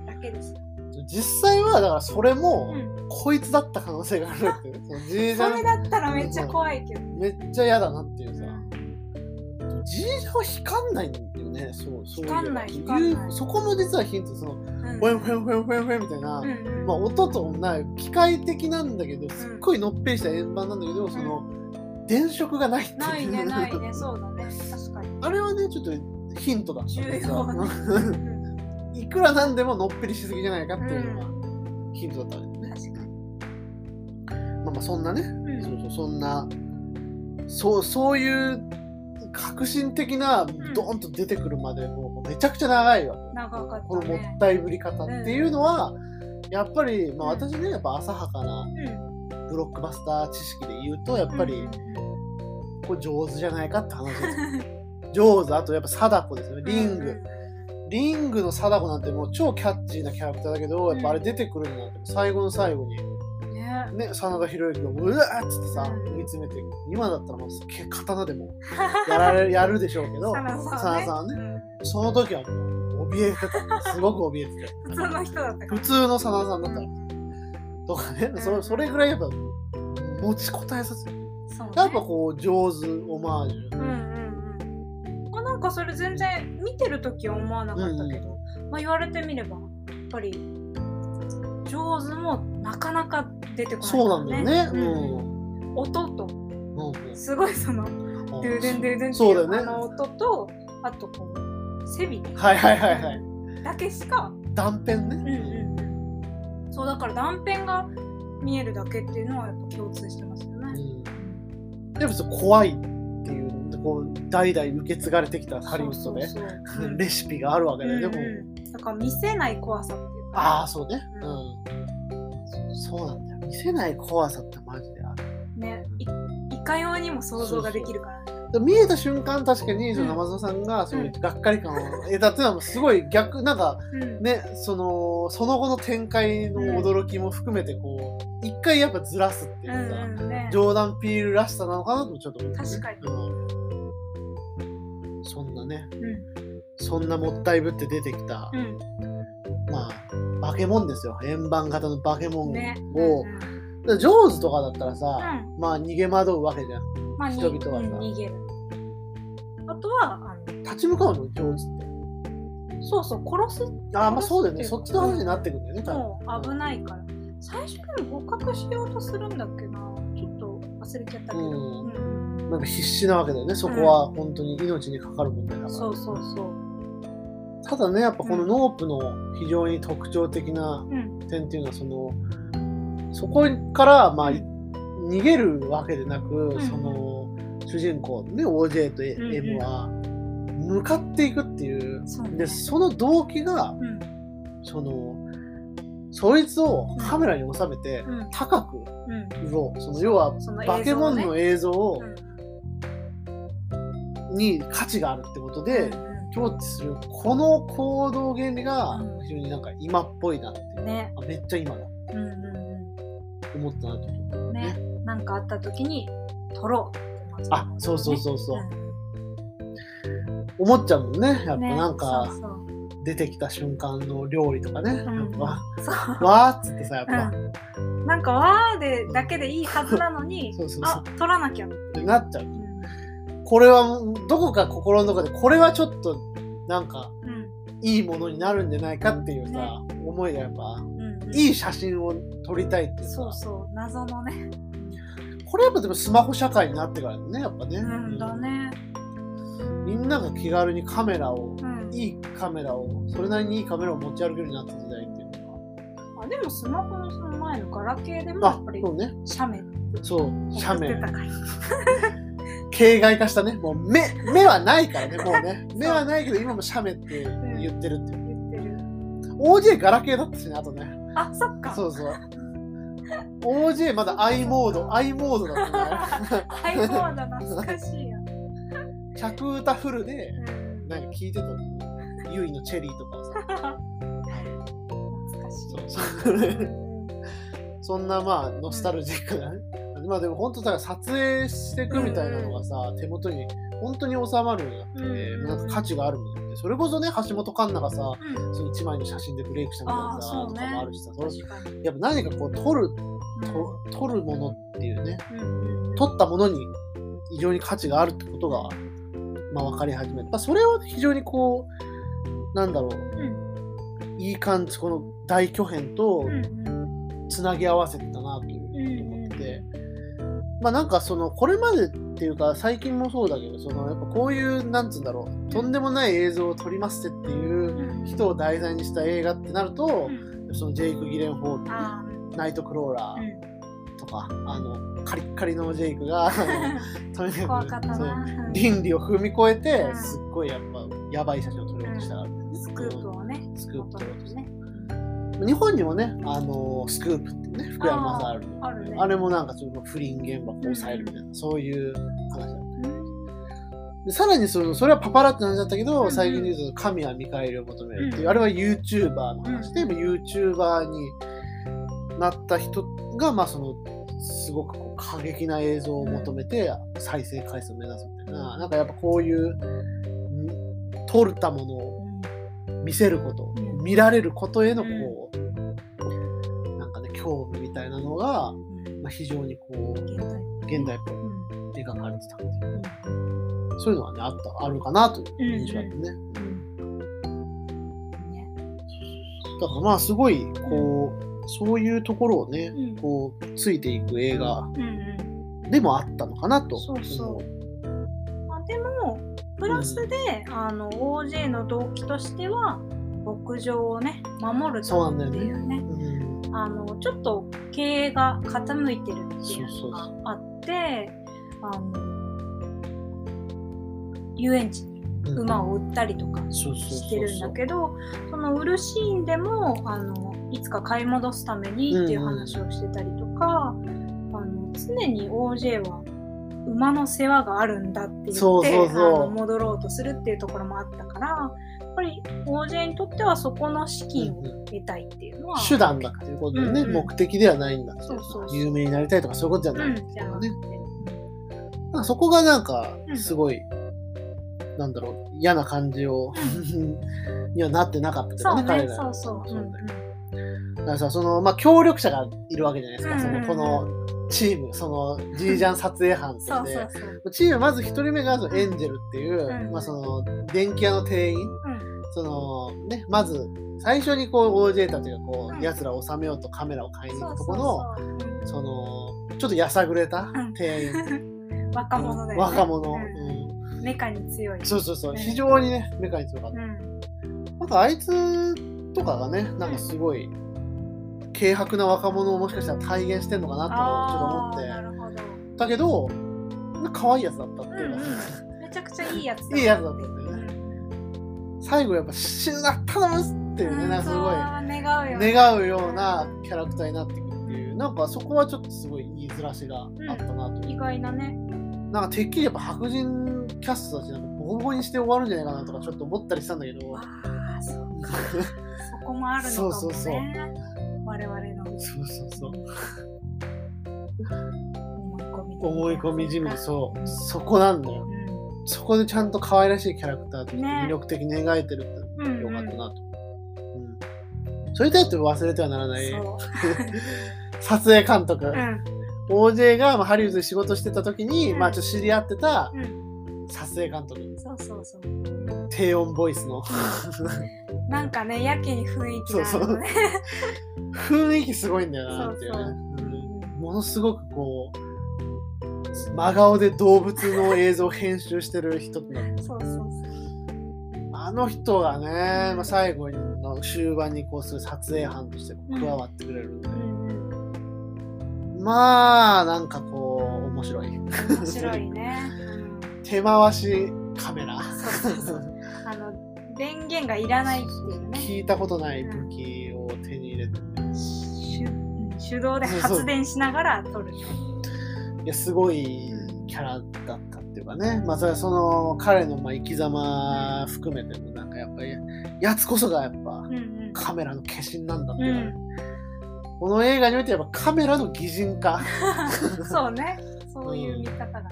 だけですよ、実際は、だからそれも、うん。こいつだった可能性があるっていう。[laughs] そのじいちゃん。それだったらめっちゃ怖いけど、めっちゃ嫌だなっていうさ。うん。じいちゃんは光んないんだよね。そう、そういう。光んない光んない。そこも実はヒント、その、うん。フェンフェンフェンフェンフェンみたいな、うんうんまあ、音とない機械的なんだけどすっごいのっぺりした円盤なんだけど、その電飾がないっていう。ないねないね。そうだね。確かに。あれはねちょっとヒントだった重ん。要いくらなんでものっぺりしすぎじゃないかっていうのがヒントだったんだよね、確かに、まあまあそんなね、うん。そうそうそんなそうそういう革新的なドーンと出てくるまでもうめちゃくちゃ長いわけ。長かこのもったいぶり方っていうのは、やっぱり、まあ、うん。私ねやっぱ浅はかなうん。ブロックバスター知識で言うとやっぱりうんこれ上手じゃないかって話です。よ [laughs] 上手。あとやっぱ貞子ですよね。リング、うんリングの貞子なんてもう超キャッチーなキャラクターだけどやっぱあれ出てくるのなんて最後の最後に。うんね。ね真田広之がうわーっつってさうん。追い詰めて今だったらもう刀でも [laughs] やられやるでしょうけどサナさんね。真田さんはね。うん。その時はもう怯えてた。すごく怯えて [laughs] 普通の人だった普通の真田さんだった。らとかねそそれぐらいやっぱ持ちこたえさせる。ね。やっぱこう上手オマージュ。うんかそれ全然見てる時は思わなかったけど、まあ言われてみればやっぱり上手もなかなか出てこないそうなんだよね。うん。音とうんうん。すごいそのドゥドゥンドゥドゥンっていうあの音とあとこう背びれはいはいはいはい。だけしか、断片ね、うんうんうん、そうだから断片が見えるだけっていうのはやっぱ共通してますよね。うん。でも怖いこう代々受け継がれてきたハリウッドで [laughs] レシピがあるわけで、でもだから見せない怖さっていうか。ああそうね。ううん、そうなんだよ。見せない怖さってマジである。ね。いいかようにも想像ができるから見えた瞬間確かにそのうん。生園さんがそういうがっかり感を得たっていうのはすごい逆なんかうん。ねそのその後の展開の驚きも含めてこう一回やっぱずらすっていうか、うんうんね。ジョーダン・ピールらしさなのかなともちょっと思って、ね、確かに。うんそんなね。うん。そんなもったいぶって出てきた、うん。まあ化け物ですよ。円盤型の化け物を、ね。だからジョーズとかだったらさ、うまあ逃げ惑うわけじゃん。まあに人々はさ。うん逃げる。あとはあの立ち向かうの？ジョーズって。そうそう殺すああまあそうだよね。そっちの話になってくるんだよね多分。危ないから。最初にも捕獲しようとするんだっけな。ちょっと忘れちゃったけど、うん。うんなんか必死なわけだよね。そこは本当に命にかかる問題だから、そうそうそう。ただねやっぱこのノープの非常に特徴的なうん。点っていうのはそのそこからまあうん。い逃げるわけでなく、ん。その主人公のね OJ と M は向かっていくっていう。そうね。でその動機がうん。そのそいつをカメラに収めてうん。高くうん。売ろうその要は化け物の映像をうんに価値があるってことでうん境地するこの行動原理がうん。非常になんか今っぽいなっていう、ね。あめっちゃ今だ。うんうん思ったなと思うんね。なんかあった時に撮ろうってまずあそうそうそうそう、うん。思っちゃうもんね。やっぱね。なんかそうそう。出てきた瞬間の料理とかね、ん。やっぱ。そう。わーっつってさやっぱ、うん、なんかわーでだけでいいはずなのに [laughs] そうそうそう。あ撮らなきゃってってなっちゃう。うんこれはどこか心の中でこれはちょっとなんかうん。いいものになるんじゃないかっていうさ、ね。思いがやっぱうんうん。いい写真を撮りたいっていうか。そうそう謎のね。これやっぱでもスマホ社会になってからねやっぱね、うんだね。みんなが気軽にカメラをうん。いいカメラをそれなりにいいカメラを持ち歩けるようになった時代っていうのあでもスマホのその前のガラケーでもがやっぱりあそうね。写メそう写メ [laughs] 形骸化したね。もう目目はないからねもうね。[laughs] 目はないけど今も写メって言ってるっていう。言ってる。OJ ガラケーだったしねあとね。あそっか。そうそう。OJ まだ i モード [laughs] i モードだったねハイボード懐かしいよ、着歌フルでうん、なんか聞いてたの。ユイのチェリーとかをさ [laughs] 懐かしい。そうそう。そんなまあノスタルジックなね、まあでも本当だから撮影していくみたいなのがさ、手元に本当に収まるようになってて、うんなんか価値があるものって。それこそね橋本環奈がさうん。その1枚の写真でブレイクしたみたいあなさ、とかもあるしさやっぱ何かこう撮るう撮るものっていうねうんうん撮ったものに非常に価値があるってことが、まあ、分かり始めて、まあ、それを非常にこうなんだろう。うん。いい感じこの大巨編とうんうん。つなぎ合わせてたなというまあなんかそのこれまでっていうか最近もそうだけどそのやっぱこういうなんつうんだろうとんでもない映像を撮りますってっていううん。人を題材にした映画ってなるとう、ん。そのジェイク・ギレンホールあナイト・クローラーとか、あのカリッカリのジェイクが [laughs] とにかく倫理を踏み越えてうん。すっごいやっぱやばい写真を撮ろうとしたからね、スクープをねスクープ撮ろうとしてね。日本にもね、あのスクープってね、福山雅治のあるね。あれもなんかちょっと不倫現場を抑えるみたいな、そういう話だった。でさらにそのそれはパパラって話だったけど、うん最近で言うと神は見返りを求めるっていう、うん。あれは YouTuber の話で、うん YouTuber になった人が、まあその、すごくこう過激な映像を求めて再生回数を目指すみたいな、なんかやっぱこういう、ん撮ったものを見せること、うん。見られることへのこう、なんかね、興味みたいなのが、まあ、非常にこう、現代っぽ描かれてたっていう。そういうのはね、あった、あるかなという印象だったね。ねだからまあ、すごい、こう、そういうところをね、うん。こう、ついていく映画うん。うん。でもあったのかなと。そうそう。思う。あでもプラスで、あの OJ の動機としては牧場をね守るっていうね。うんあのちょっと経営が傾いてるっていうのがあってあの遊園地にうん馬を売ったりとかしてるんだけどその売るシーンでもあのいつか買い戻すためにっていう話をしてたりとか、あの常に OJ は馬の世話があるんだって言って戻ろうとするっていうところもあったからぱり OJ にとってはそこの資金を得たいっていうのは、手段だっていうことでね、うんうん。目的ではないんだっていう。そうそう有名になりたいとかそういうことじゃないうんじゃなくて、なんかそこがなんかうん。すごい、なんだろう嫌な感じを [laughs] にはなってなかったけどねそうね。彼らそうそう、うんそうだよだからさそのまあ協力者がいるわけじゃないですか、そうんうんうん。のこのチームそのジージャン撮影班とそうしてそう。チームまず一人目がそのエンジェルっていう、うん。まあ、その電気屋の店員うんそのねまず最初にこう OJ たちがこうん。う奴らを収めようとカメラを買いに行くとこのそのちょっとやさぐれたうん。店員、う [laughs] ん若者だよね。若者、ううん。メカに強い。そうそうそう。うん。非常にねメカに強かった、うん。なんかあいつとかがねなんかすごい軽薄な若者をもしかしたら体現してんのかなとちょっと思って。だけど可愛いやつだったっていう。か、うん。めちゃくちゃいいやついいやつだったね最後やっぱ死ぬな頼むっていうね、なんかすごい願うよ願うようなキャラクターになってくるっていうなんかそこはちょっとすごい言いづらしがあったなと、意外なね。なんかてっきりやっぱ白人キャストたちなんかボコボコにして終わるんじゃないかなとかちょっと思ったりしたんだけど。ああそうか。そこもあるのかもね。そうそうそう。我々のそうそうそう。[laughs] 思い込み思い込みじみてうそう。そこなんだよ。んそこでちゃんと可愛らしいキャラクターとしてね。魅力的に描いてるってうんよかったなと、うん。それとやって忘れてはならない。そう。[laughs] 撮影監督、うん。OJ がまあハリウッドで仕事してた時に、うん。まあちょっと知り合ってたうん。撮影監督。そうそうそう。低音ボイスの。なんかねやけに雰囲気があるのね。[laughs] 雰囲気すごいんだよなっていうね。うん。ものすごくこう真顔で動物の映像を編集してる人って。なそうそうそう。あの人がね、まあ、最後の終盤にこうする撮影班としてこう加わってくれるんで、うんまあなんかこう面白い。面白いね、う [laughs] ん手回しカメラ。そうそうそう。あの電源がいらないっていうね。聞いたことない武器を手に入れて。うん。手動で発電しながら撮るいやすごいキャラだったっていうかね、まあそれはその彼のまあ生き様含めてもなんかやっぱりやつこそがやっぱカメラの化身なんだっていう。かね、うん。この映画においてやっぱカメラの擬人化。[laughs] そうね。そういう見方が、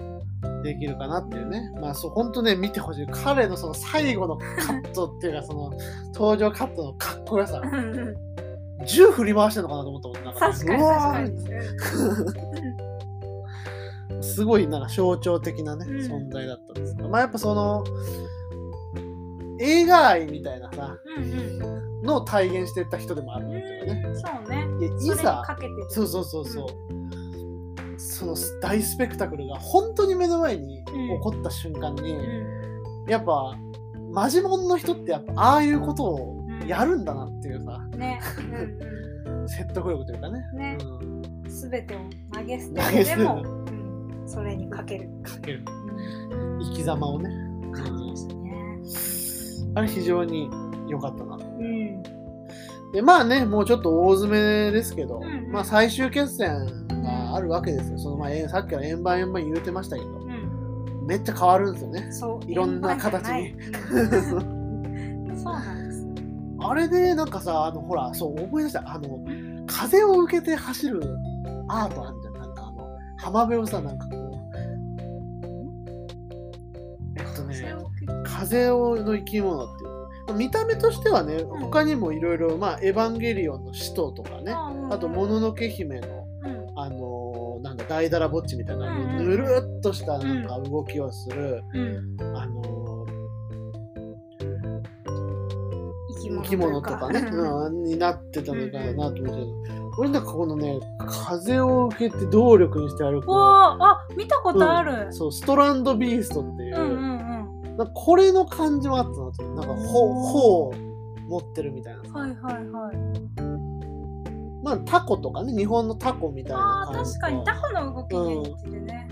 できるかなっていうね。まあそう本当ね見てほしい。彼のその最後のカットっていうかその登場カットのかっこよさ。銃振り回してるのかなと思ったもん。なんか確かに確かに。ーすごいなんか象徴的なね、うん。存在だったんですけど。まあやっぱその映画愛みたいなさのを体現してた人でもあるんだけどね。うんそうね。いざそうそうそうそう、その大スペクタクルが本当に目の前に起こった瞬間に、うやっぱマジモンの人ってやっぱああいうことをんやるんだなっていうさ、[laughs] うんねうん。説得力というかね。うんね。うん、すべてを投げ捨てるてでも、うん、それにかける、かける。うん、生き様をね、感じましたね。あれ非常に良かったな。とうん。でまあねもうちょっと大詰めですけど、うんうん。まあ最終決戦があるわけですよ。そのまあえさっきから円盤円盤言うてましたけどうん。めっちゃ変わるんですよね。そういろんな形に。[laughs] そうなんです。あれでなんかさあのほらそう思い出した。あの風を受けて走るアートあるじゃん。なんかあの浜辺をさなんかえっとね風をの生き物っていう。見た目としてはねうん。他にもいろいろまあエヴァンゲリオンの使徒とかねあともののけ姫のうん。あのーなんだ大だらぼっちみたいな、うんうん。ぬるっとしたなんか動きをする、うん。あのー生き物とか。ね、うん、になってたのかなと思って、俺なんかこのね風を受けて動力にして歩くわああ見たことある、そうストランドビーストっていう、うん、うんうん。これの感じもあったなとなんか頬頬を持ってるみたいな。さ、はいはいはい。まあタコとかね日本のタコみたいあなー感じ確かに。タコの動きに似てるね、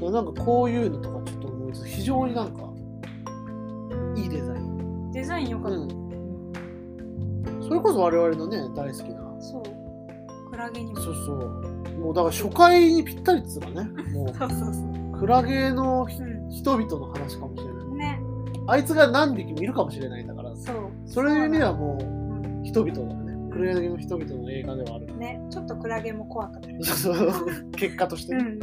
なんかこういうのとかちょっと思いつ非常になんかいいデザイン。デザイン良かった、うんそれこそ我々のね大好きな。そう。クラゲにも。そうそう。もうだから初回にぴったりっつうかね。も [laughs] そうそうそう。うクラゲのひう人々の話かもしれないんね。あいつが何匹見るかもしれないんだから。そう。それいう意味ではもうんう人々だよね。クラゲの人々の映画ではあるね。ちょっとクラゲも怖かった。[laughs] そうそう。結果としてね、うん。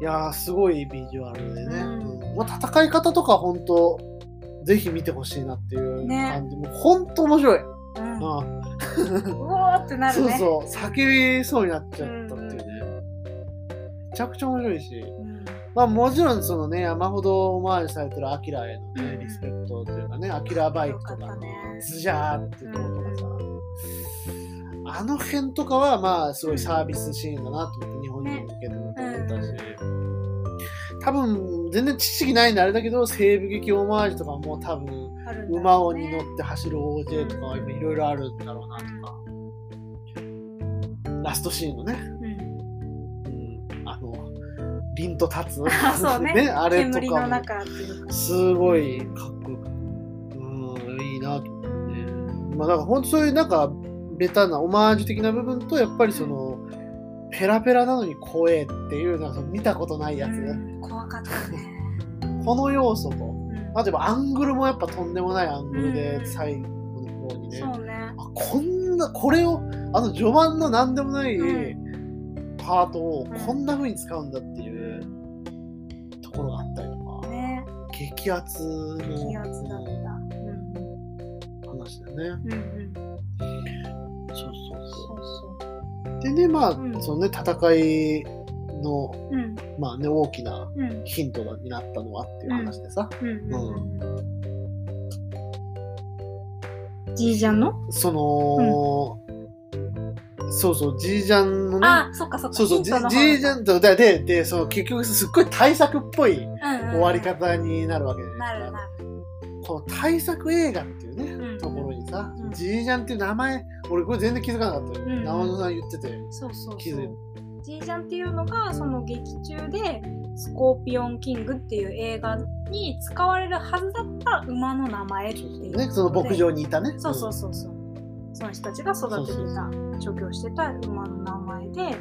いやーすごいビジュアルでね、うん。うん。まあ、戦い方とか本当ぜひ見てほしいなっていうね。感じ、もう本当面白い、うん。ああ。うおーってなるね。そうそう。叫びそうになっちゃったっていうね、めちゃくちゃ面白いし。うん。まあもちろんそのね山ほどオマージュされてるアキラへのねうん。リスペクトというかねアキラバイクとかのズジャーっていうところとかさ、あの辺とかはまあすごいサービスシーンだなと思って日本人に向けてもと思ったし、多分全然知識ないんであれだけど西部劇オマージュとかも多分ね。をに乗って走る OJ とかはいろいろあるんだろうなとか、ラストシーンのね、うん。うん、あの凛と立つ。あ [laughs] そうね。あれとかも。すごいかっこよくてうんいいなと思って。ねまあだから本当そういうなんかベタなオマージュ的な部分とやっぱりその、ペラペラなのに怖えっていうの見たことないやつ、うん怖かったね。この要素と。うん。例えばアングルもやっぱとんでもないアングルでうん。最後の方にね、そうね。あこんなこれをあの序盤の何でもないうん。パートをうん。こんな風に使うんだっていうところがあったりとか、ね。激アツの気圧だった。うん。話だよね。うんうん。そうそうそそうそうう。でねまあ、うん。そのね戦いの、うん。まあね、大きなうん。ヒントになったのはっていう話でさ、うじいちゃんの？その、そうそう、じいちゃんのね、あそっかそっか。そうそう、じいちゃんと、で、で、でその結局すっごい対策っぽい終わり方になるわけで、なるなる。この対策映画っていうね、うん。ところにさ、うん。じいちゃんっていう名前、俺これ全然気づかなかったよ。うん生野さん言ってて。そうそう気づいそうじいちゃんっていうのがその劇中でスコーピオンキングっていう映画に使われるはずだった馬の名前っていうね、その牧場にいたね。そうそうそうそう。その人たちが育ててた調教してた馬の名前で。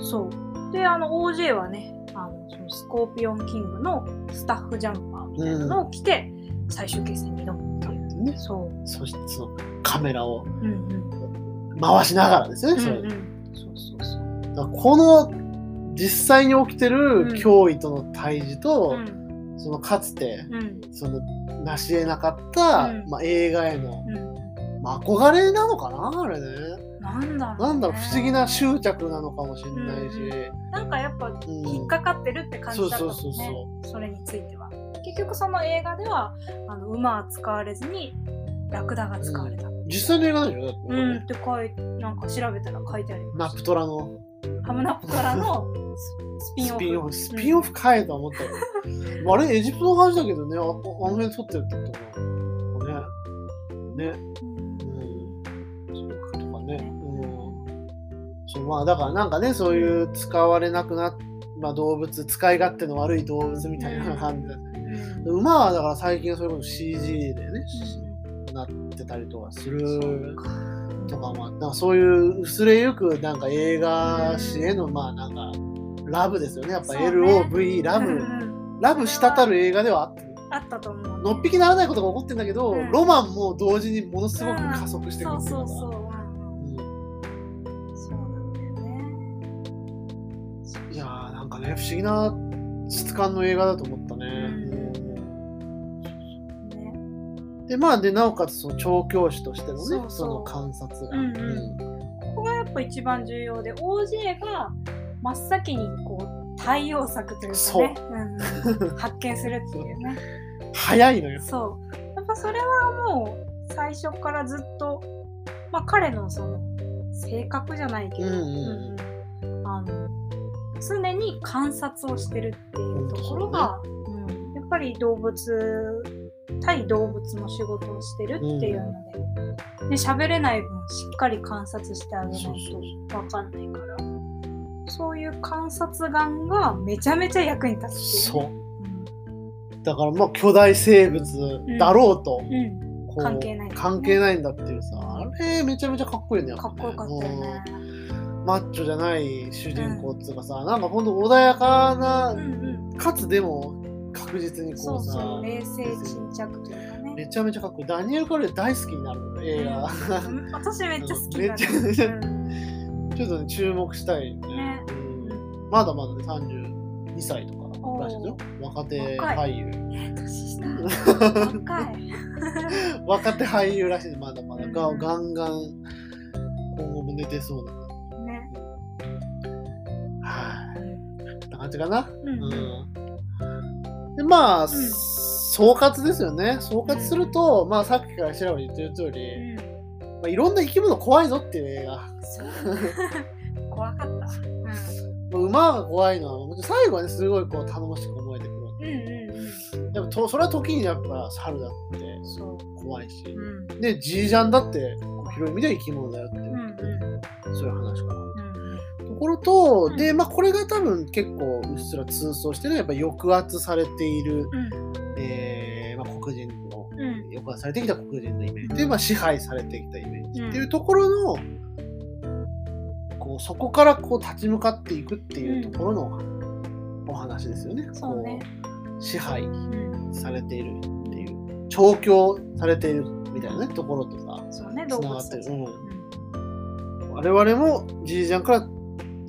そう。であの OJ はねあのそのスコーピオンキングのスタッフジャンパーみたいなのを着て最終決戦に挑むっていう、うん。ねそう。そしてそのカメラをうんうん。回しながらですね、うんうん。そうそうこの実際に起きてるうん。脅威との対峙と、うん。そのかつてうん。その成し得なかった、うん。まあ、映画への、うん。まあ、憧れなのかなあれね。なんだろう、ね、なんだろう不思議な執着なのかもしれないし、なんかやっぱうん。引っかかってるって感じだったもんね、そうそうそうそれについては。結局その映画ではあの馬は使われずにラクダが使われた、うん実際の映画なんでしょだってこれ、って書いなんか調べたら書いてありますナプトラのハムナプトラのススピンオフスピンオフ、スピンオフかえとは思ったよ。[laughs] あれ、エジプトの話だけどね、ああの辺撮ってるってことかな。ね。ね。うんうん。そうとかね。うん。そう、まあ、だからなんかね、そういう使われなくなっまあ、動物、使い勝手の悪い動物みたいな感じで。うん馬はだから最近それこそ CG でね、うなってたりとかすんるとかもあってなんかそういう薄れゆくなんか映画史へのまあなんかラブですよね。やっぱ LOV ラブ、ラブ滴る映画ではあった。あったと思う。のっぴきならないことが起こってんだけど、うん。ロマンも同時にものすごく加速してくるそうっていう。かいやーなんかね不思議な質感の映画だと思っでまあでなおかつその調教師としてのねそうそう。その観察が、うんうん。ここがやっぱ一番重要で OJ が真っ先にこう対応策というかね、う。んうん。発見するっていうね。[laughs] 早いのよ。そう。やっぱそれはもう最初からずっと、まあ、彼のその性格じゃないけど、うんうんうん。うんあの常に観察をしてるっていうところが、うん、やっぱり動物対動物の仕事をしてるっていうので、で喋れない分しっかり観察してあげないと分かんないから。そういう観察眼がめちゃめちゃ役に立つっていう。そう。ね、だからまあ巨大生物だろうと、うん。うん。こう関係ない関係ないんだっていうさあれめちゃめちゃかっこいいねやかっこよかったよね。うんマッチョじゃない主人公っていうかさ、なんかほんと穏やかな、うんうん。かつでも確実にこうさそう冷静沈着というかね。めちゃめちゃかっこいい。ダニエル・カレー大好きになるの映画、うん。私めっちゃ好きだ、ね。めっちゃめちゃうん。ちょっとね注目したい。ねねうん。まだまだね32歳とからしいですよ若手俳優。え年下。[laughs] 若手俳優らしいまだまだ。がうん。ガンガン今後も出てそうな。ね。はい。感じかな。うん。うんでまあ、総括ですよね。総括すると、まあさっきから調べ言ってる通り、うん。まあ、いろんな生き物怖いぞっていう映画。[laughs] 怖かった。まあ馬が怖いのは最後はねすごいこう頼もしく思えてくるうんうんうん。でもとそれは時にやっぱ猿だって。怖いし、うん。でジージャンだって広い意味では生き物だよっていう、うんうん。そういう話かなころと、うん。でまあこれが多分結構うっすら通奏してるのはやっぱ抑圧されている、うん。えーまあ、黒人の、うん。抑圧されてきた黒人のイメージ。で、まあ、支配されてきたイメージ。うん。っていうところの、こうそこからこう立ち向かっていくっていうところのお話ですよね。そうね。支配うんされているっていう。調教されているみたいなねところとさそうね、つ。ながってる、我々もじいちゃんから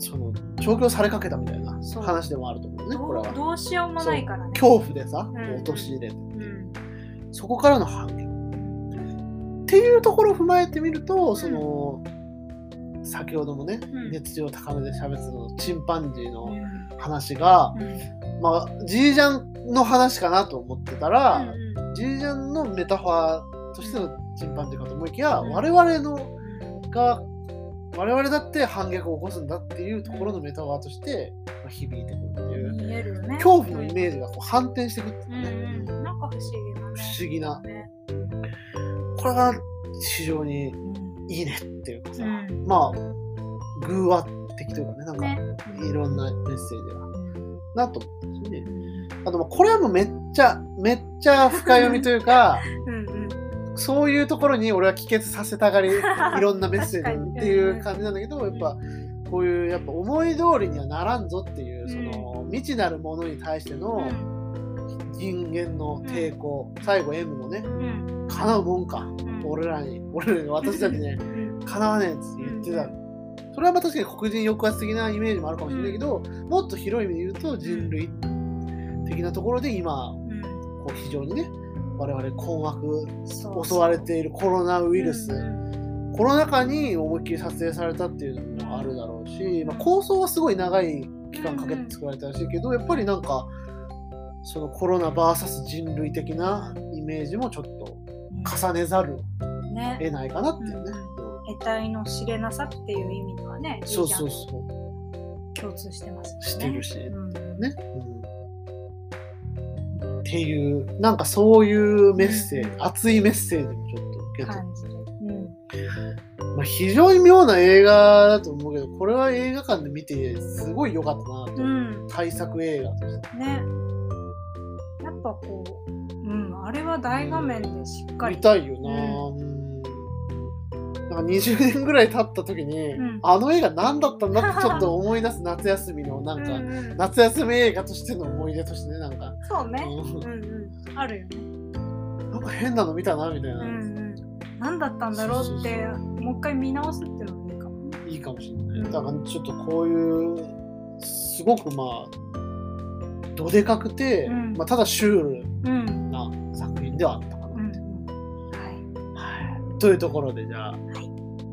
その調教されかけたみたいな話でもあると思うねこれは。どうしようもないからね。恐怖でさん。陥れてう。んそこからの反撃。っていうところを踏まえてみるとその、先ほどもね、うん。熱量高めで喋ってたのチンパンジーのうん。話が、うん。まあジージャンの話かなと思ってたら、うんジージャンのメタファーとしてのチンパンジーかと思いきや、うん。我々のが我々だって反逆を起こすんだっていうところのメタファーとして、まあ、響いてくるっていう、ね。恐怖のイメージがこう反転してくっていう。うんかね、うん。なんか不思議なね。不思議な。ねこれが非常にうんいいねっていうかさ、うん。まあ偶話的というかねなんかね。いろんなメッセージが。うんなと思ったしねあとまあこれはもうめっちゃめっちゃ深読みというかう [laughs] そういうところに俺は帰結させたがり [laughs] いろんなメッセージっていう感じなんだけどやっぱこういうやっぱ思い通りにはならんぞっていうその未知なるものに対しての人間の抵抗最後 M もねうん。叶うもんかうん。俺らに俺らに私たちねうん。叶わねえって言ってた。それはまあ確かに黒人抑圧的なイメージもあるかもしれないけど、もっと広い意味で言うと人類的なところで今うん。こう非常にね我々困惑襲われているコロナウイルス、うん。コロナ禍に思いっきり撮影されたっていうのもあるだろうし、まあ、構想はすごい長い期間かけて作られたらしいけど、やっぱりなんかそのコロナ VS 人類的なイメージもちょっと重ねざるをね。得ないかなっていうね。得体の知れなさっていう意味ではねそうそうそじゃん共通してますうしてるし、うん。ね、うん。っていうなんかそういうメッセージ、うん。熱いメッセージもちょっと受け取っ感じ。るまあ、非常に妙な映画だと思うけどこれは映画館で見てすごい良かったなと、う。ん。対策映画として。うんね。やっぱこううんあれは大画面でしっかり。見たいよな、うんなんか20年ぐらい経った時に、うん。あの映画何だったんだってちょっと思い出す夏休みのなんか、うんうん。夏休み映画としての思い出としてねなんか、そうね。ううんうん。あるよね。んなんか変なの見たなみたいな、うんうん。何だったんだろうってもう一回見直すっていうのもいいかも。ねいいかもしれない、うん。だからちょっとこういうすごくまあどでかくて、うん。まあ、ただシュールうん。な作品ではあったというところでじゃあ、はい、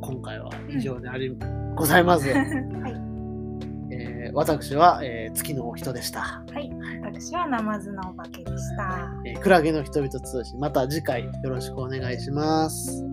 今回は以上であり、うん、ございます。はいえー、私は、えー、月のお人でした。はい、私はナマズのお化けでした。えー、クラゲの人々通信、また次回よろしくお願いします。